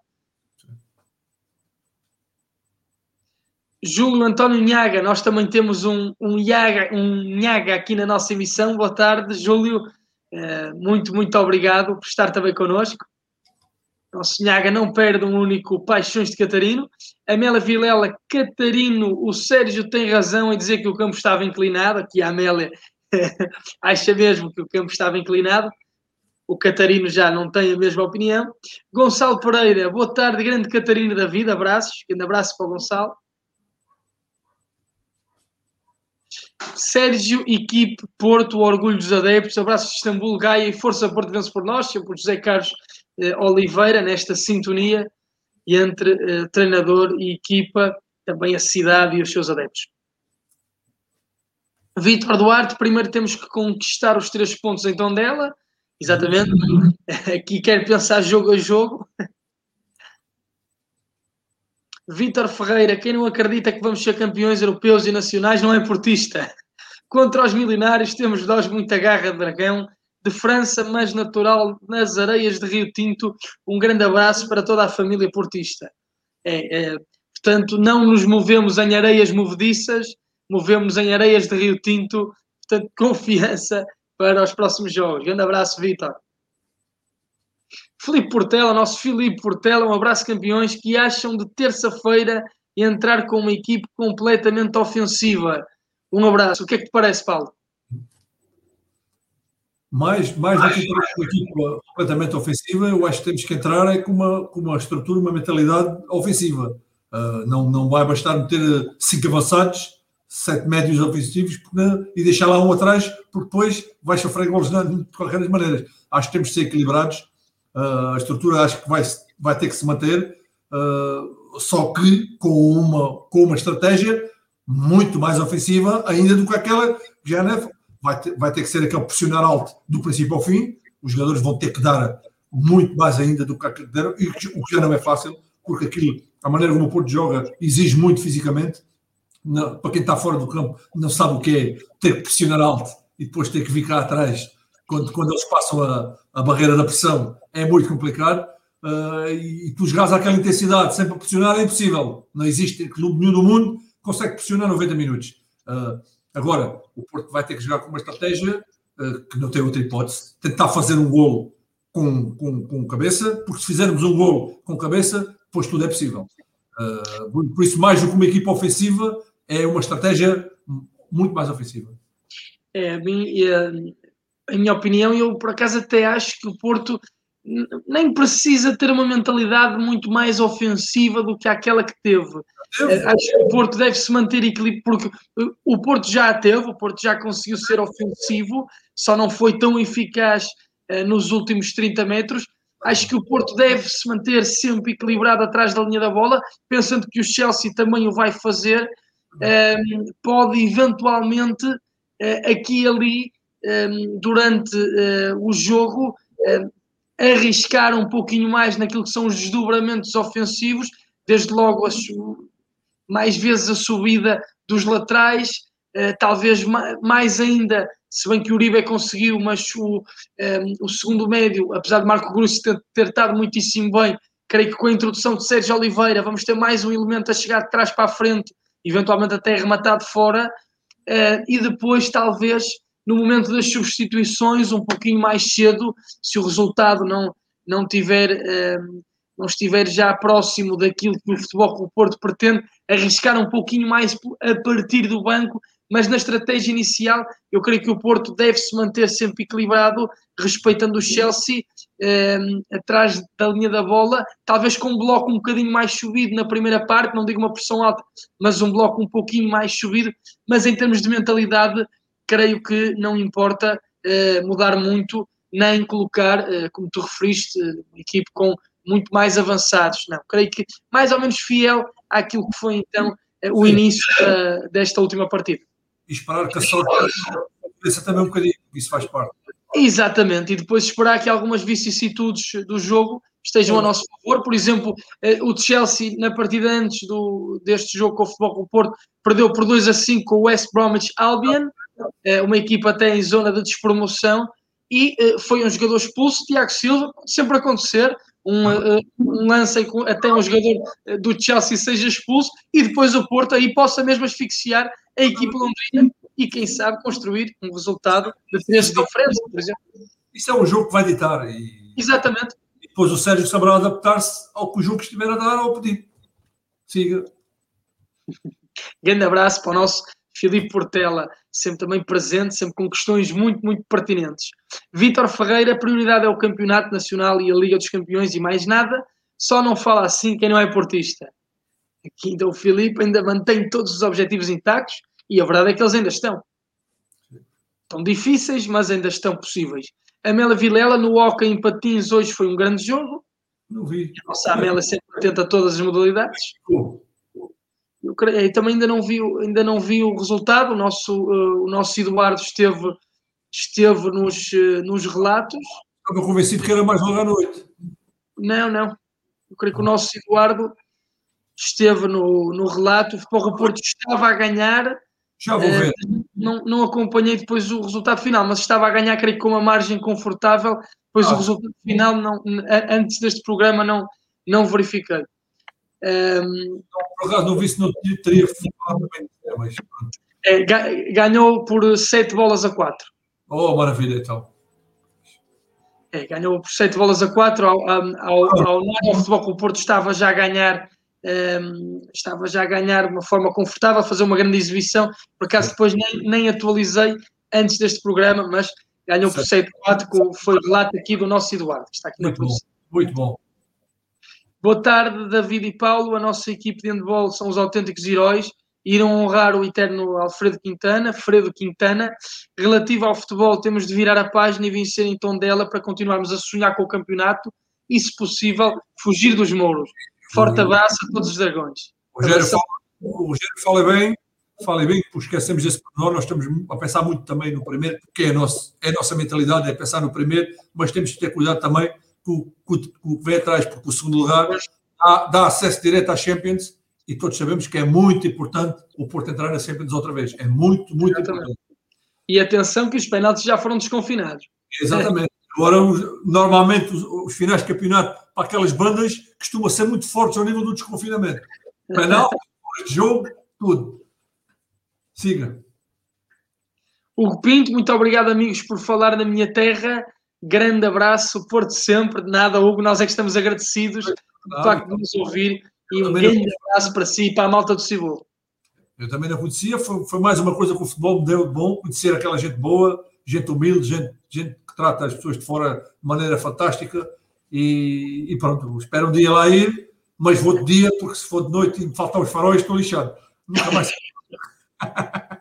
Júlio António Nhaga, nós também temos um, um, Nhaga, um Nhaga aqui na nossa emissão. Boa tarde, Júlio. Uh, muito, muito obrigado por estar também connosco. Nosso Nhaga não perde um único Paixões de Catarino. Amélia Vilela, Catarino, o Sérgio tem razão em dizer que o campo estava inclinado. Aqui a Amélia <laughs> acha mesmo que o campo estava inclinado. O Catarino já não tem a mesma opinião. Gonçalo Pereira, boa tarde, grande Catarino da vida, abraços. Grande abraço para o Gonçalo. Sérgio, equipe, Porto, orgulho dos adeptos, abraços de Istambul, Gaia e Força Porto vence por nós, sempre por José Carlos eh, Oliveira, nesta sintonia entre eh, treinador e equipa, também a cidade e os seus adeptos. Vítor Duarte, primeiro temos que conquistar os três pontos em Tondela, exatamente, <laughs> aqui quer pensar jogo a jogo. Vítor Ferreira, quem não acredita que vamos ser campeões europeus e nacionais não é portista. Contra os milionários temos nós muita garra de dragão, de França, mas natural nas areias de Rio Tinto. Um grande abraço para toda a família portista. É, é, portanto, não nos movemos em areias movediças, movemos em areias de Rio Tinto. Portanto, <laughs> confiança para os próximos jogos. Grande abraço, Vitor. Filipe Portela, nosso Filipe Portela, um abraço campeões que acham de terça-feira entrar com uma equipe completamente ofensiva. Um abraço. O que é que te parece, Paulo? Mais, mais do que uma equipe completamente ofensiva, eu acho que temos que entrar é com uma, com uma estrutura, uma mentalidade ofensiva. Uh, não, não vai bastar meter cinco avançados, sete médios ofensivos e deixar lá um atrás, porque depois vai sofrer gols de qualquer maneira. Acho que temos de ser equilibrados. Uh, a estrutura acho que vai, vai ter que se manter, uh, só que com uma, com uma estratégia muito mais ofensiva ainda do que aquela que já é vai ter, vai ter que ser aquele pressionar alto do princípio ao fim. Os jogadores vão ter que dar muito mais ainda do que deram, e o que já não é fácil, porque aquilo, a maneira como o Porto joga, exige muito fisicamente. Para quem está fora do campo, não sabe o que é ter que pressionar alto e depois ter que vir cá atrás quando, quando eles passam a, a barreira da pressão. É muito complicado. Uh, e, e tu jogas aquela intensidade sempre a pressionar é impossível. Não existe clube nenhum do mundo que consegue pressionar 90 minutos. Uh, Agora, o Porto vai ter que jogar com uma estratégia uh, que não tem outra hipótese. Tentar fazer um golo com, com, com cabeça, porque se fizermos um golo com cabeça, depois tudo é possível. Por isso, mais do que uma equipa ofensiva, é uma estratégia muito mais ofensiva. É, a minha, a minha opinião, eu por acaso até acho que o Porto nem precisa ter uma mentalidade muito mais ofensiva do que aquela que teve. Eh, acho que o Porto deve se manter equilibrado, porque o Porto já a teve, o Porto já conseguiu ser ofensivo, só não foi tão eficaz uh, nos últimos 30 metros. Acho que o Porto deve se manter sempre equilibrado atrás da linha da bola, pensando que o Chelsea também o vai fazer. Um, pode eventualmente, uh, aqui e ali, um, ehm, durante uh, o jogo, ehm, arriscar um pouquinho mais naquilo que são os desdobramentos ofensivos, desde logo mais vezes a subida dos laterais, uh, talvez mais ainda, se bem que o Uribe conseguiu, mas o, um, o segundo médio, apesar de Marco Cruz ter, ter estado muitíssimo bem, creio que com a introdução de Sérgio Oliveira vamos ter mais um elemento a chegar de trás para a frente, eventualmente até rematado fora, uh, e depois talvez no momento das substituições, um pouquinho mais cedo, se o resultado não, não tiver uh, não estiver já próximo daquilo que o Futebol do Porto pretende, arriscar um pouquinho mais a partir do banco, mas na estratégia inicial eu creio que o Porto deve se manter sempre equilibrado, respeitando o Chelsea um, atrás da linha da bola, talvez com um bloco um bocadinho mais subido na primeira parte, não digo uma pressão alta, mas um bloco um pouquinho mais subido, mas em termos de mentalidade creio que não importa uh, mudar muito, nem colocar, uh, como tu referiste, uma equipe com muito mais avançados. Não, creio que mais ou menos fiel àquilo que foi então eh, o início desta última partida. E esperar que a sorte também um bocadinho, isso faz parte. Exatamente, e depois esperar que algumas vicissitudes do jogo estejam a nosso favor. Por exemplo, o Chelsea, na partida antes do, deste jogo com o Futebol com o Porto, perdeu por 2 a 5 com o West Bromwich Albion, uma equipa até em zona de despromoção, e foi um jogador expulso, Tiago Silva, sempre acontecer, um, uh, um lance até um jogador eh, do Chelsea seja expulso e depois o Porto aí possa mesmo asfixiar a equipe londrina e quem sabe construir um resultado de três diferentes, por exemplo. Isso é um jogo que vai ditar. E... Exatamente. depois o Sérgio saberá adaptar-se ao que o jogo estiver a dar ao pedido. Siga. Grande abraço para o nosso Filipe Portela, sempre também presente, sempre com questões muito, muito pertinentes. Vítor Ferreira, a prioridade é o Campeonato Nacional e a Liga dos Campeões e mais nada. Só não fala assim quem não é portista. Aqui então o Filipe ainda mantém todos os objetivos intactos e a verdade é que eles ainda estão. Estão difíceis, mas ainda estão possíveis. Amélia Vilela no Hockey em Patins hoje foi um grande jogo. Não vi. A nossa Amélia sempre atenta a todas as modalidades. Eu, creio, eu também ainda não vi, ainda não vi o resultado. O nosso, uh, o nosso Eduardo esteve, esteve nos, uh, nos relatos. Estava convencido que era mais logo à noite. Não, não. Eu creio que o nosso Eduardo esteve no, no relato. O Futebol Porto estava a ganhar. Já vou ver. Uh, não, não acompanhei depois o resultado final, mas estava a ganhar, creio que com uma margem confortável. Depois ah. o resultado final, não, antes deste programa, não, não verifiquei. Um, por acaso não vi se não teria falado mas é, ganhou por 7 bolas a 4. Oh, maravilha, então. É, ganhou por 7 bolas a 4 ao, ao, ao, ao Futebol que o Porto estava já a ganhar um, estava já a ganhar de uma forma confortável, a fazer uma grande exibição. Por acaso depois nem, nem atualizei antes deste programa, mas ganhou por 7-4, foi o relato aqui do nosso Eduardo, que está aqui muito na bom, Muito bom. Boa tarde, David e Paulo. A nossa equipe de handball são os autênticos heróis. Irão honrar o eterno Alfredo Quintana, Fredo Quintana. Relativo ao futebol, temos de virar a página e vencer em tom dela para continuarmos a sonhar com o campeonato e, se possível, fugir dos mouros. Forte abraço a todos os dragões. O Rogério fala, o Rogério fala bem, fala bem, porque esquecemos desse pormenor. Nós estamos a pensar muito também no primeiro, porque é, nosso, é a nossa mentalidade, é pensar no primeiro, mas temos que ter cuidado também com o que vem atrás, porque o segundo lugar dá, dá acesso direto às Champions e todos sabemos que é muito importante o Porto entrar na Champions outra vez. É muito, muito Exatamente. importante. E atenção que os penaltis já foram desconfinados. Exatamente. Agora, normalmente, os, os, finais de campeonato para aquelas bandas costumam ser muito fortes ao nível do desconfinamento. Penal, jogo, tudo. Siga. Hugo Pinto, muito obrigado, amigos, por falar na minha terra. Grande abraço, Porto sempre. Nada, Hugo, nós é que estamos agradecidos pelo facto de nos ouvir. E um grande abraço para si e para a malta do Cibolo. Eu também não conhecia, foi, foi, mais uma coisa que o futebol me deu de bom, conhecer aquela gente boa, gente humilde, gente, gente que trata as pessoas de fora de maneira fantástica. E, e pronto, espero um dia lá ir, mas vou de dia, porque se for de noite e me faltam os faróis, estou lixado. Nunca mais. <laughs>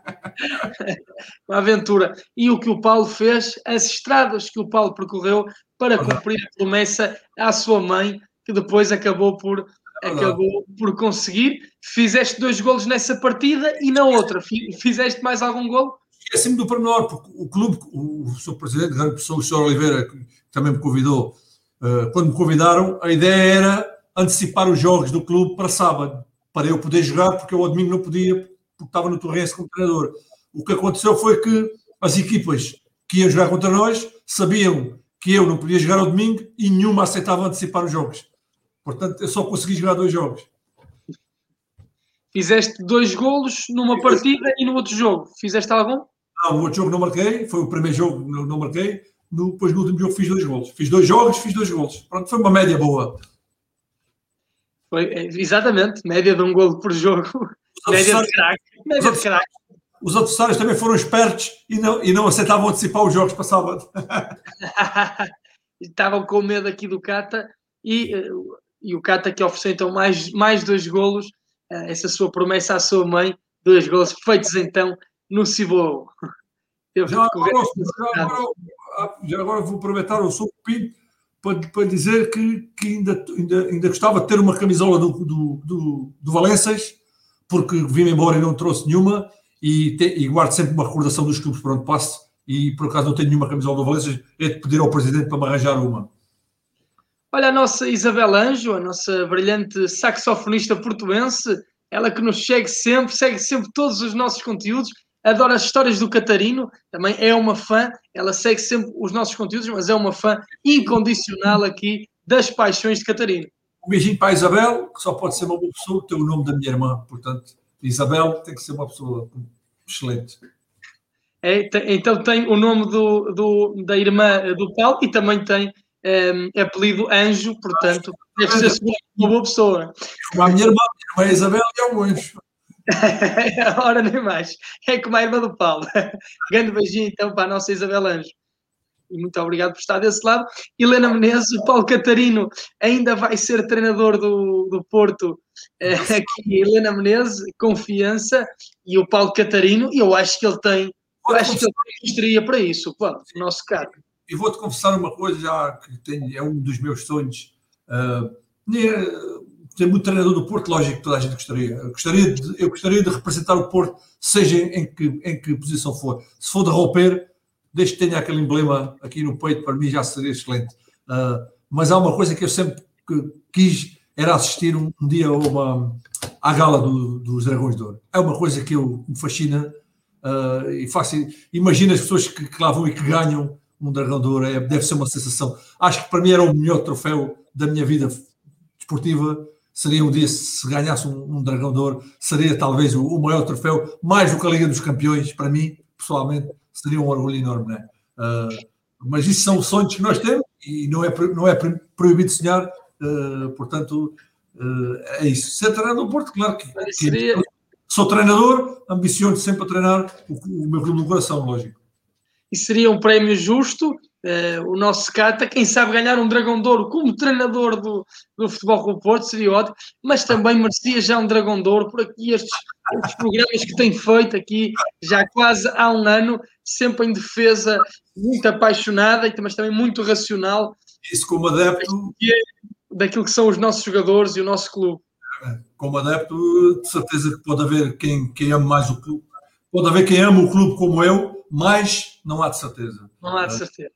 uma aventura. E o que o Paulo fez, as estradas que o Paulo percorreu para cumprir a promessa à sua mãe, que depois acabou por, acabou por conseguir. Fizeste dois golos nessa partida e na outra, fizeste mais algum golo? Esqueci-me do pormenor, porque o clube, o, seu presidente, grande pessoa, o Sr. Oliveira, que também me convidou, uh, quando me convidaram, a ideia era antecipar os jogos do clube para sábado, para eu poder jogar, porque eu ao domingo não podia, porque estava no Torrense como treinador. O que aconteceu foi que as equipas que iam jogar contra nós sabiam que eu não podia jogar ao domingo e nenhuma aceitava antecipar os jogos. Portanto, eu só consegui jogar dois jogos. Fizeste dois golos numa partida e no outro jogo. Fizeste algum? Não, no outro jogo não marquei. Foi o primeiro jogo não, não marquei. No, depois no último jogo fiz dois golos. Fiz dois jogos, fiz dois golos. Pronto, foi uma média boa. Foi, é, exatamente, média de um golo por jogo. Média de craque. Média de craque os adversários também foram espertos e não, e não aceitavam antecipar os jogos para sábado. <laughs> Estavam com medo aqui do Cata e, eh, e o Cata que ofereceu então mais, mais dois golos, eh, essa sua promessa à sua mãe, dois golos feitos então no Cibou. <laughs> Já, já, agora, já agora vou aproveitar o seu Pinto para, para dizer que, que ainda, ainda, ainda gostava de ter uma camisola do, do, do, do Valenças, porque vim embora e não trouxe nenhuma e, te, e guardo sempre uma recordação dos clubes por onde passo e por acaso não tenho nenhuma camisola do Valência, é de pedir ao Presidente para me arranjar uma. Olha, a nossa Isabel Anjo, a nossa brilhante saxofonista portuense, ela que nos segue sempre, segue sempre todos os nossos conteúdos, adora as histórias do Catarino, também é uma fã, ela segue sempre os nossos conteúdos, mas é uma fã incondicional aqui das paixões de Catarino. Um beijinho para a Isabel, que só pode ser uma boa pessoa, tem o nome da minha irmã, portanto, Isabel tem que ser uma pessoa excelente. É, então tem o nome do, do, da irmã do Paulo e também tem um, apelido Anjo, portanto, deve ser uma boa pessoa. Como a minha irmã, a irmã Isabel é um anjo. <laughs> Ora, nem mais. É como a irmã do Paulo. <laughs> Grande beijinho então para a nossa Isabel Anjo. E muito obrigado por estar desse lado. Helena Menezes, o Paulo Catarino ainda vai ser treinador do, do Porto. É, aqui, Helena Menezes, confiança. E o Paulo Catarino, e eu acho que ele tem, eu acho que ele tem para isso, Paulo, o nosso cara. E vou-te confessar uma coisa já que tenho, é um dos meus sonhos. Uh, ter muito treinador do Porto, lógico que toda a gente gostaria. Eu gostaria de, eu gostaria de representar o Porto, seja em que, em que posição for. Se for de rouper, desde que tenha aquele emblema aqui no peito, para mim já seria excelente. Uh, mas há uma coisa que eu sempre quis, era assistir um, um dia a uma, à gala do, dos Dragões de Ouro. É uma coisa que eu, me fascina uh, e faço, imagina as pessoas que, que lá vão e que ganham um Dragão de Ouro, é, deve ser uma sensação. Acho que para mim era o melhor troféu da minha vida desportiva seria um dia, se ganhasse um, um Dragão de Ouro, seria talvez o, o, maior troféu, mais do que a Liga dos Campeões, para mim, pessoalmente, seria um orgulho enorme, né? Uh, mas isso são sonhos que nós temos e não é, não é proibido sonhar, uh, portanto, uh, é isso. Ser treinador do Porto, claro que, que sou treinador, ambiciono sempre a treinar o, o meu clube do coração, lógico. E seria um prémio justo Uh, o nosso Cata, quem sabe ganhar um Dragão de Ouro como treinador do, do Futebol Clube Porto seria ótimo, mas também merecia já um Dragão de Ouro por aqui estes, estes programas que tem feito aqui já quase há um ano, sempre em defesa, muito apaixonada, mas também muito racional. Isso como adepto daquilo que são os nossos jogadores e o nosso clube. Como adepto, de certeza que pode haver quem, quem ama mais o clube, pode haver quem ama o clube como eu, mas não há de certeza. Não há de certeza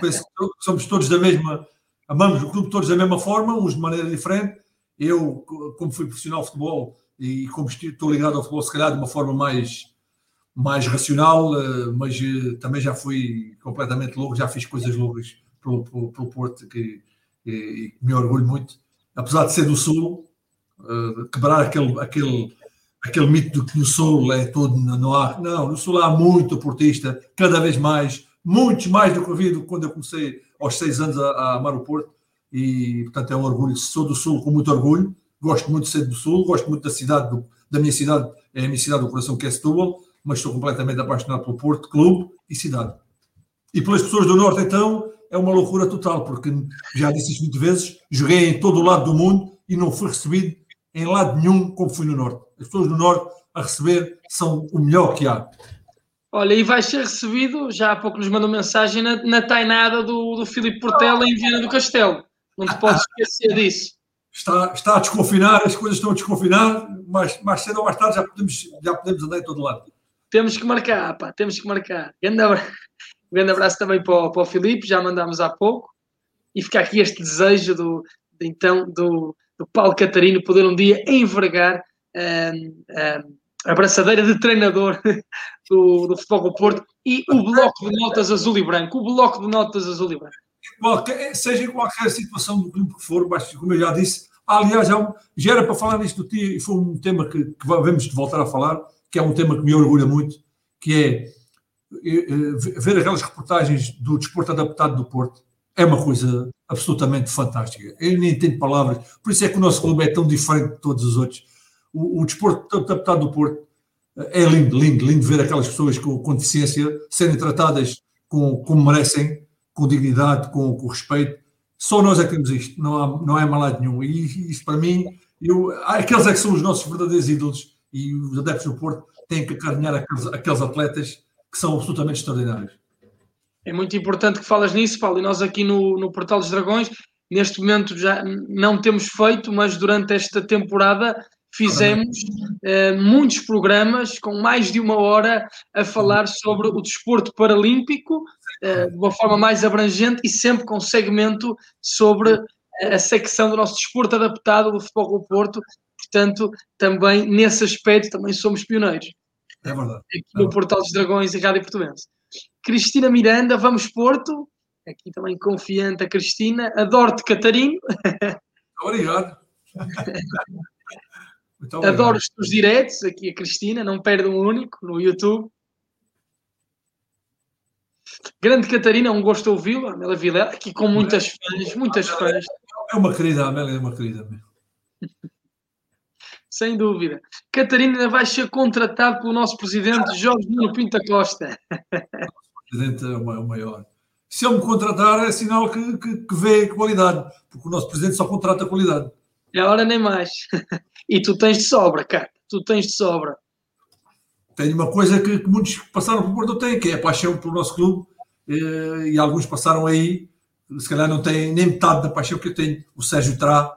penso que somos todos da mesma, amamos o clube todos da mesma forma, uns de maneira diferente. Eu, como fui profissional de futebol e como estou ligado ao futebol, se calhar de uma forma mais, mais racional, eh, mas eh, também já fui completamente louco, já fiz coisas loucas pelo, pelo, pelo Porto que, que, me orgulho muito. Apesar de ser do Sul, eh, quebrar aquele, aquele, aquele mito de que no Sul é todo, não há, não, no Sul há muito portista, cada vez mais, muitos mais do que havia quando eu comecei aos seis anos a, a, amar o Porto. E portanto é um orgulho, sou do Sul com muito orgulho, gosto muito de ser do Sul, gosto muito da cidade, do, da minha cidade, é a minha cidade do coração que é Setúbal, mas sou completamente apaixonado pelo Porto, clube e cidade. E pelas pessoas do Norte então é uma loucura total, porque já disse isso muitas vezes, joguei em todo o lado do mundo e não fui recebido em lado nenhum como fui no Norte. As pessoas do Norte a receber são o melhor que há. Olha, e vai ser recebido, já há pouco nos mandou mensagem, na, na tainada do, do Filipe Portela em Viana do Castelo. Não te podes esquecer disso. Está, está a desconfinar, as coisas estão a desconfinar, mas mais cedo ou mais tarde já podemos, já podemos andar em todo lado. Temos que marcar, pá, temos que marcar. Grande abraço, <laughs> grande abraço também para o, para o Filipe, já mandámos há pouco. E fica aqui este desejo do, de, então do, do Paulo Catarino poder um dia envergar um, um, a braçadeira de treinador <laughs> do, do Futebol do Porto e o bloco de notas azul e branco. O bloco de notas azul e branco. Qualquer, seja qualquer situação do clube que for, mas como eu já disse, aliás, já, era para falar nisto do tio e foi um tema que, que vamos voltar a falar, que é um tema que me orgulha muito, que é eh, eh, ver aquelas reportagens do desporto adaptado do Porto é uma coisa absolutamente fantástica. Eu nem tenho palavras, por isso é que o nosso clube é tão diferente de todos os outros o, o desporto adaptado do Porto é lindo, lindo, lindo ver aquelas pessoas com, com deficiência serem tratadas com, como merecem, com dignidade, com, com respeito. Só nós é que temos isto, não, há, não é malado nenhum. E isso para mim, eu, aqueles é que são os nossos verdadeiros ídolos e os adeptos do Porto têm que acarinhar aqueles, aqueles atletas que são absolutamente extraordinários. É muito importante que falas nisso, Paulo, e nós aqui no, no Portal dos Dragões, neste momento já não temos feito, mas durante esta temporada fizemos uh, muitos programas com mais de uma hora a falar sobre o desporto paralímpico uh, de uma forma mais abrangente e sempre com segmento sobre a secção do nosso desporto adaptado do Futebol do Porto. Portanto, também nesse aspecto também somos pioneiros. É verdade. Aqui no é Portal dos Dragões e Rádio Portuense. Cristina Miranda, vamos Porto. Aqui também confiante a Cristina. Adoro-te, Catarino. Obrigado. Adoro os teus diretos, aqui a Cristina, não perde um único no YouTube. Grande Catarina, um gosto ouvi-la, Amélia Vilela, aqui com muitas fãs, muitas fãs. É uma querida, Amélia é uma querida. Sem dúvida. Catarina vai ser contratado pelo nosso presidente Jorge Nuno Pinta Costa. O presidente é o maior. Se ele me contratar, é sinal que, que, que vê qualidade, porque o nosso presidente só contrata qualidade. É hora nem mais. E tu tens de sobra, cara. Tu tens de sobra. Tenho uma coisa que, que muitos que passaram por Porto têm, que é a paixão pelo nosso clube, eh, e alguns passaram aí, se calhar não têm nem metade da paixão que eu tenho. O Sérgio terá,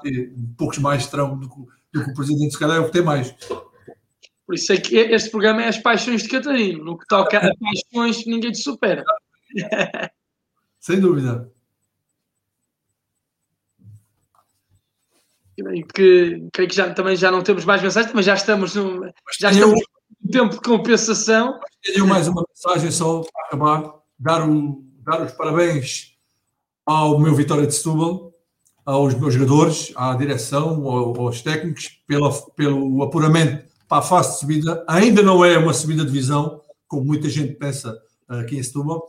poucos mais terão do, do que o presidente, se calhar é que tem mais. Por isso é que este programa é as paixões de Catarino. No que toca a paixões, ninguém te supera. <laughs> Sem dúvida. Que, creio que já, também já não temos mais mensagens, mas já estamos no, já estamos no tempo de compensação. Tenho mais uma mensagem só para acabar. Dar, o, dar os parabéns ao meu Vitória de Setúbal, aos meus jogadores, à direção, aos técnicos, pela, pelo apuramento para a fase de subida. Ainda não é uma subida de divisão, como muita gente pensa aqui em Setúbal,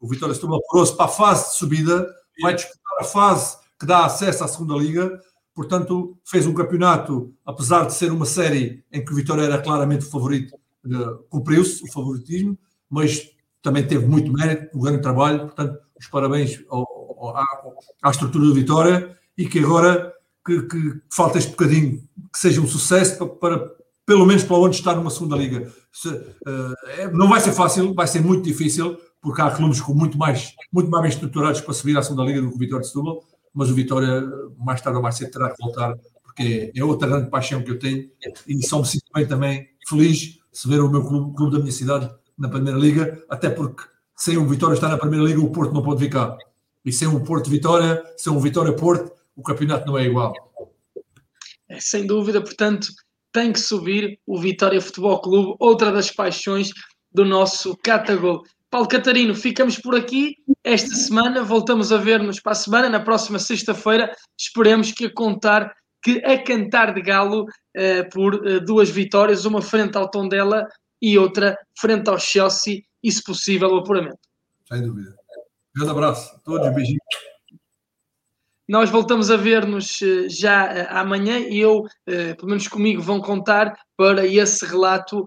o Vitória Setúbal apurou-se para a fase de subida, vai disputar a fase que dá acesso à segunda liga, portanto fez um campeonato, apesar de ser uma série em que o Vitória era claramente o favorito, eh, cumpriu-se o favoritismo, mas também teve muito mérito, um grande trabalho, portanto os parabéns ao, ao, à, estrutura do Vitória e que agora que, que, falta este bocadinho, que seja um sucesso para, para pelo menos para onde está numa segunda liga. Se, uh, não vai ser fácil, vai ser muito difícil, porque há clubes com muito mais, muito mais bem estruturados para subir à segunda liga do que o Vitória de Setúbal, mas o Vitória mais tarde ou mais cedo terá que voltar, porque é outra grande paixão que eu tenho e só me sinto bem também feliz se ver o meu clube, clube da minha cidade na Primeira Liga, até porque sem o Vitória estar na Primeira Liga o Porto não pode ficar. E sem o Porto Vitória, sem o Vitória Porto, o campeonato não é igual. É, sem dúvida, portanto, tem que subir o Vitória Futebol Clube, outra das paixões do nosso Catagol. Paulo Catarino, ficamos por aqui esta semana. Voltamos a ver-nos para a semana, na próxima sexta-feira. Esperemos que a contar que a cantar de galo eh, por eh, duas vitórias, uma frente ao Tondela e outra frente ao Chelsea, e se possível o apuramento. Sem dúvida. Grande abraço a todos, beijinhos. Nós voltamos a ver-nos eh, já eh, amanhã e eu, eh, pelo menos comigo, vão contar para esse relato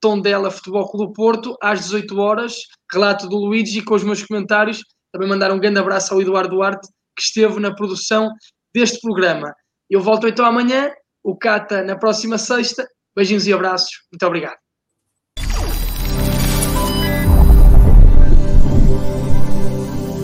Tondela Futebol Clube Porto, às 18 horas, relato do Luigi com os meus comentários. Também mandar um grande abraço ao Eduardo Duarte, que esteve na produção deste programa. Eu volto então amanhã, o Cata na próxima sexta. Beijinhos e abraços. Muito obrigado.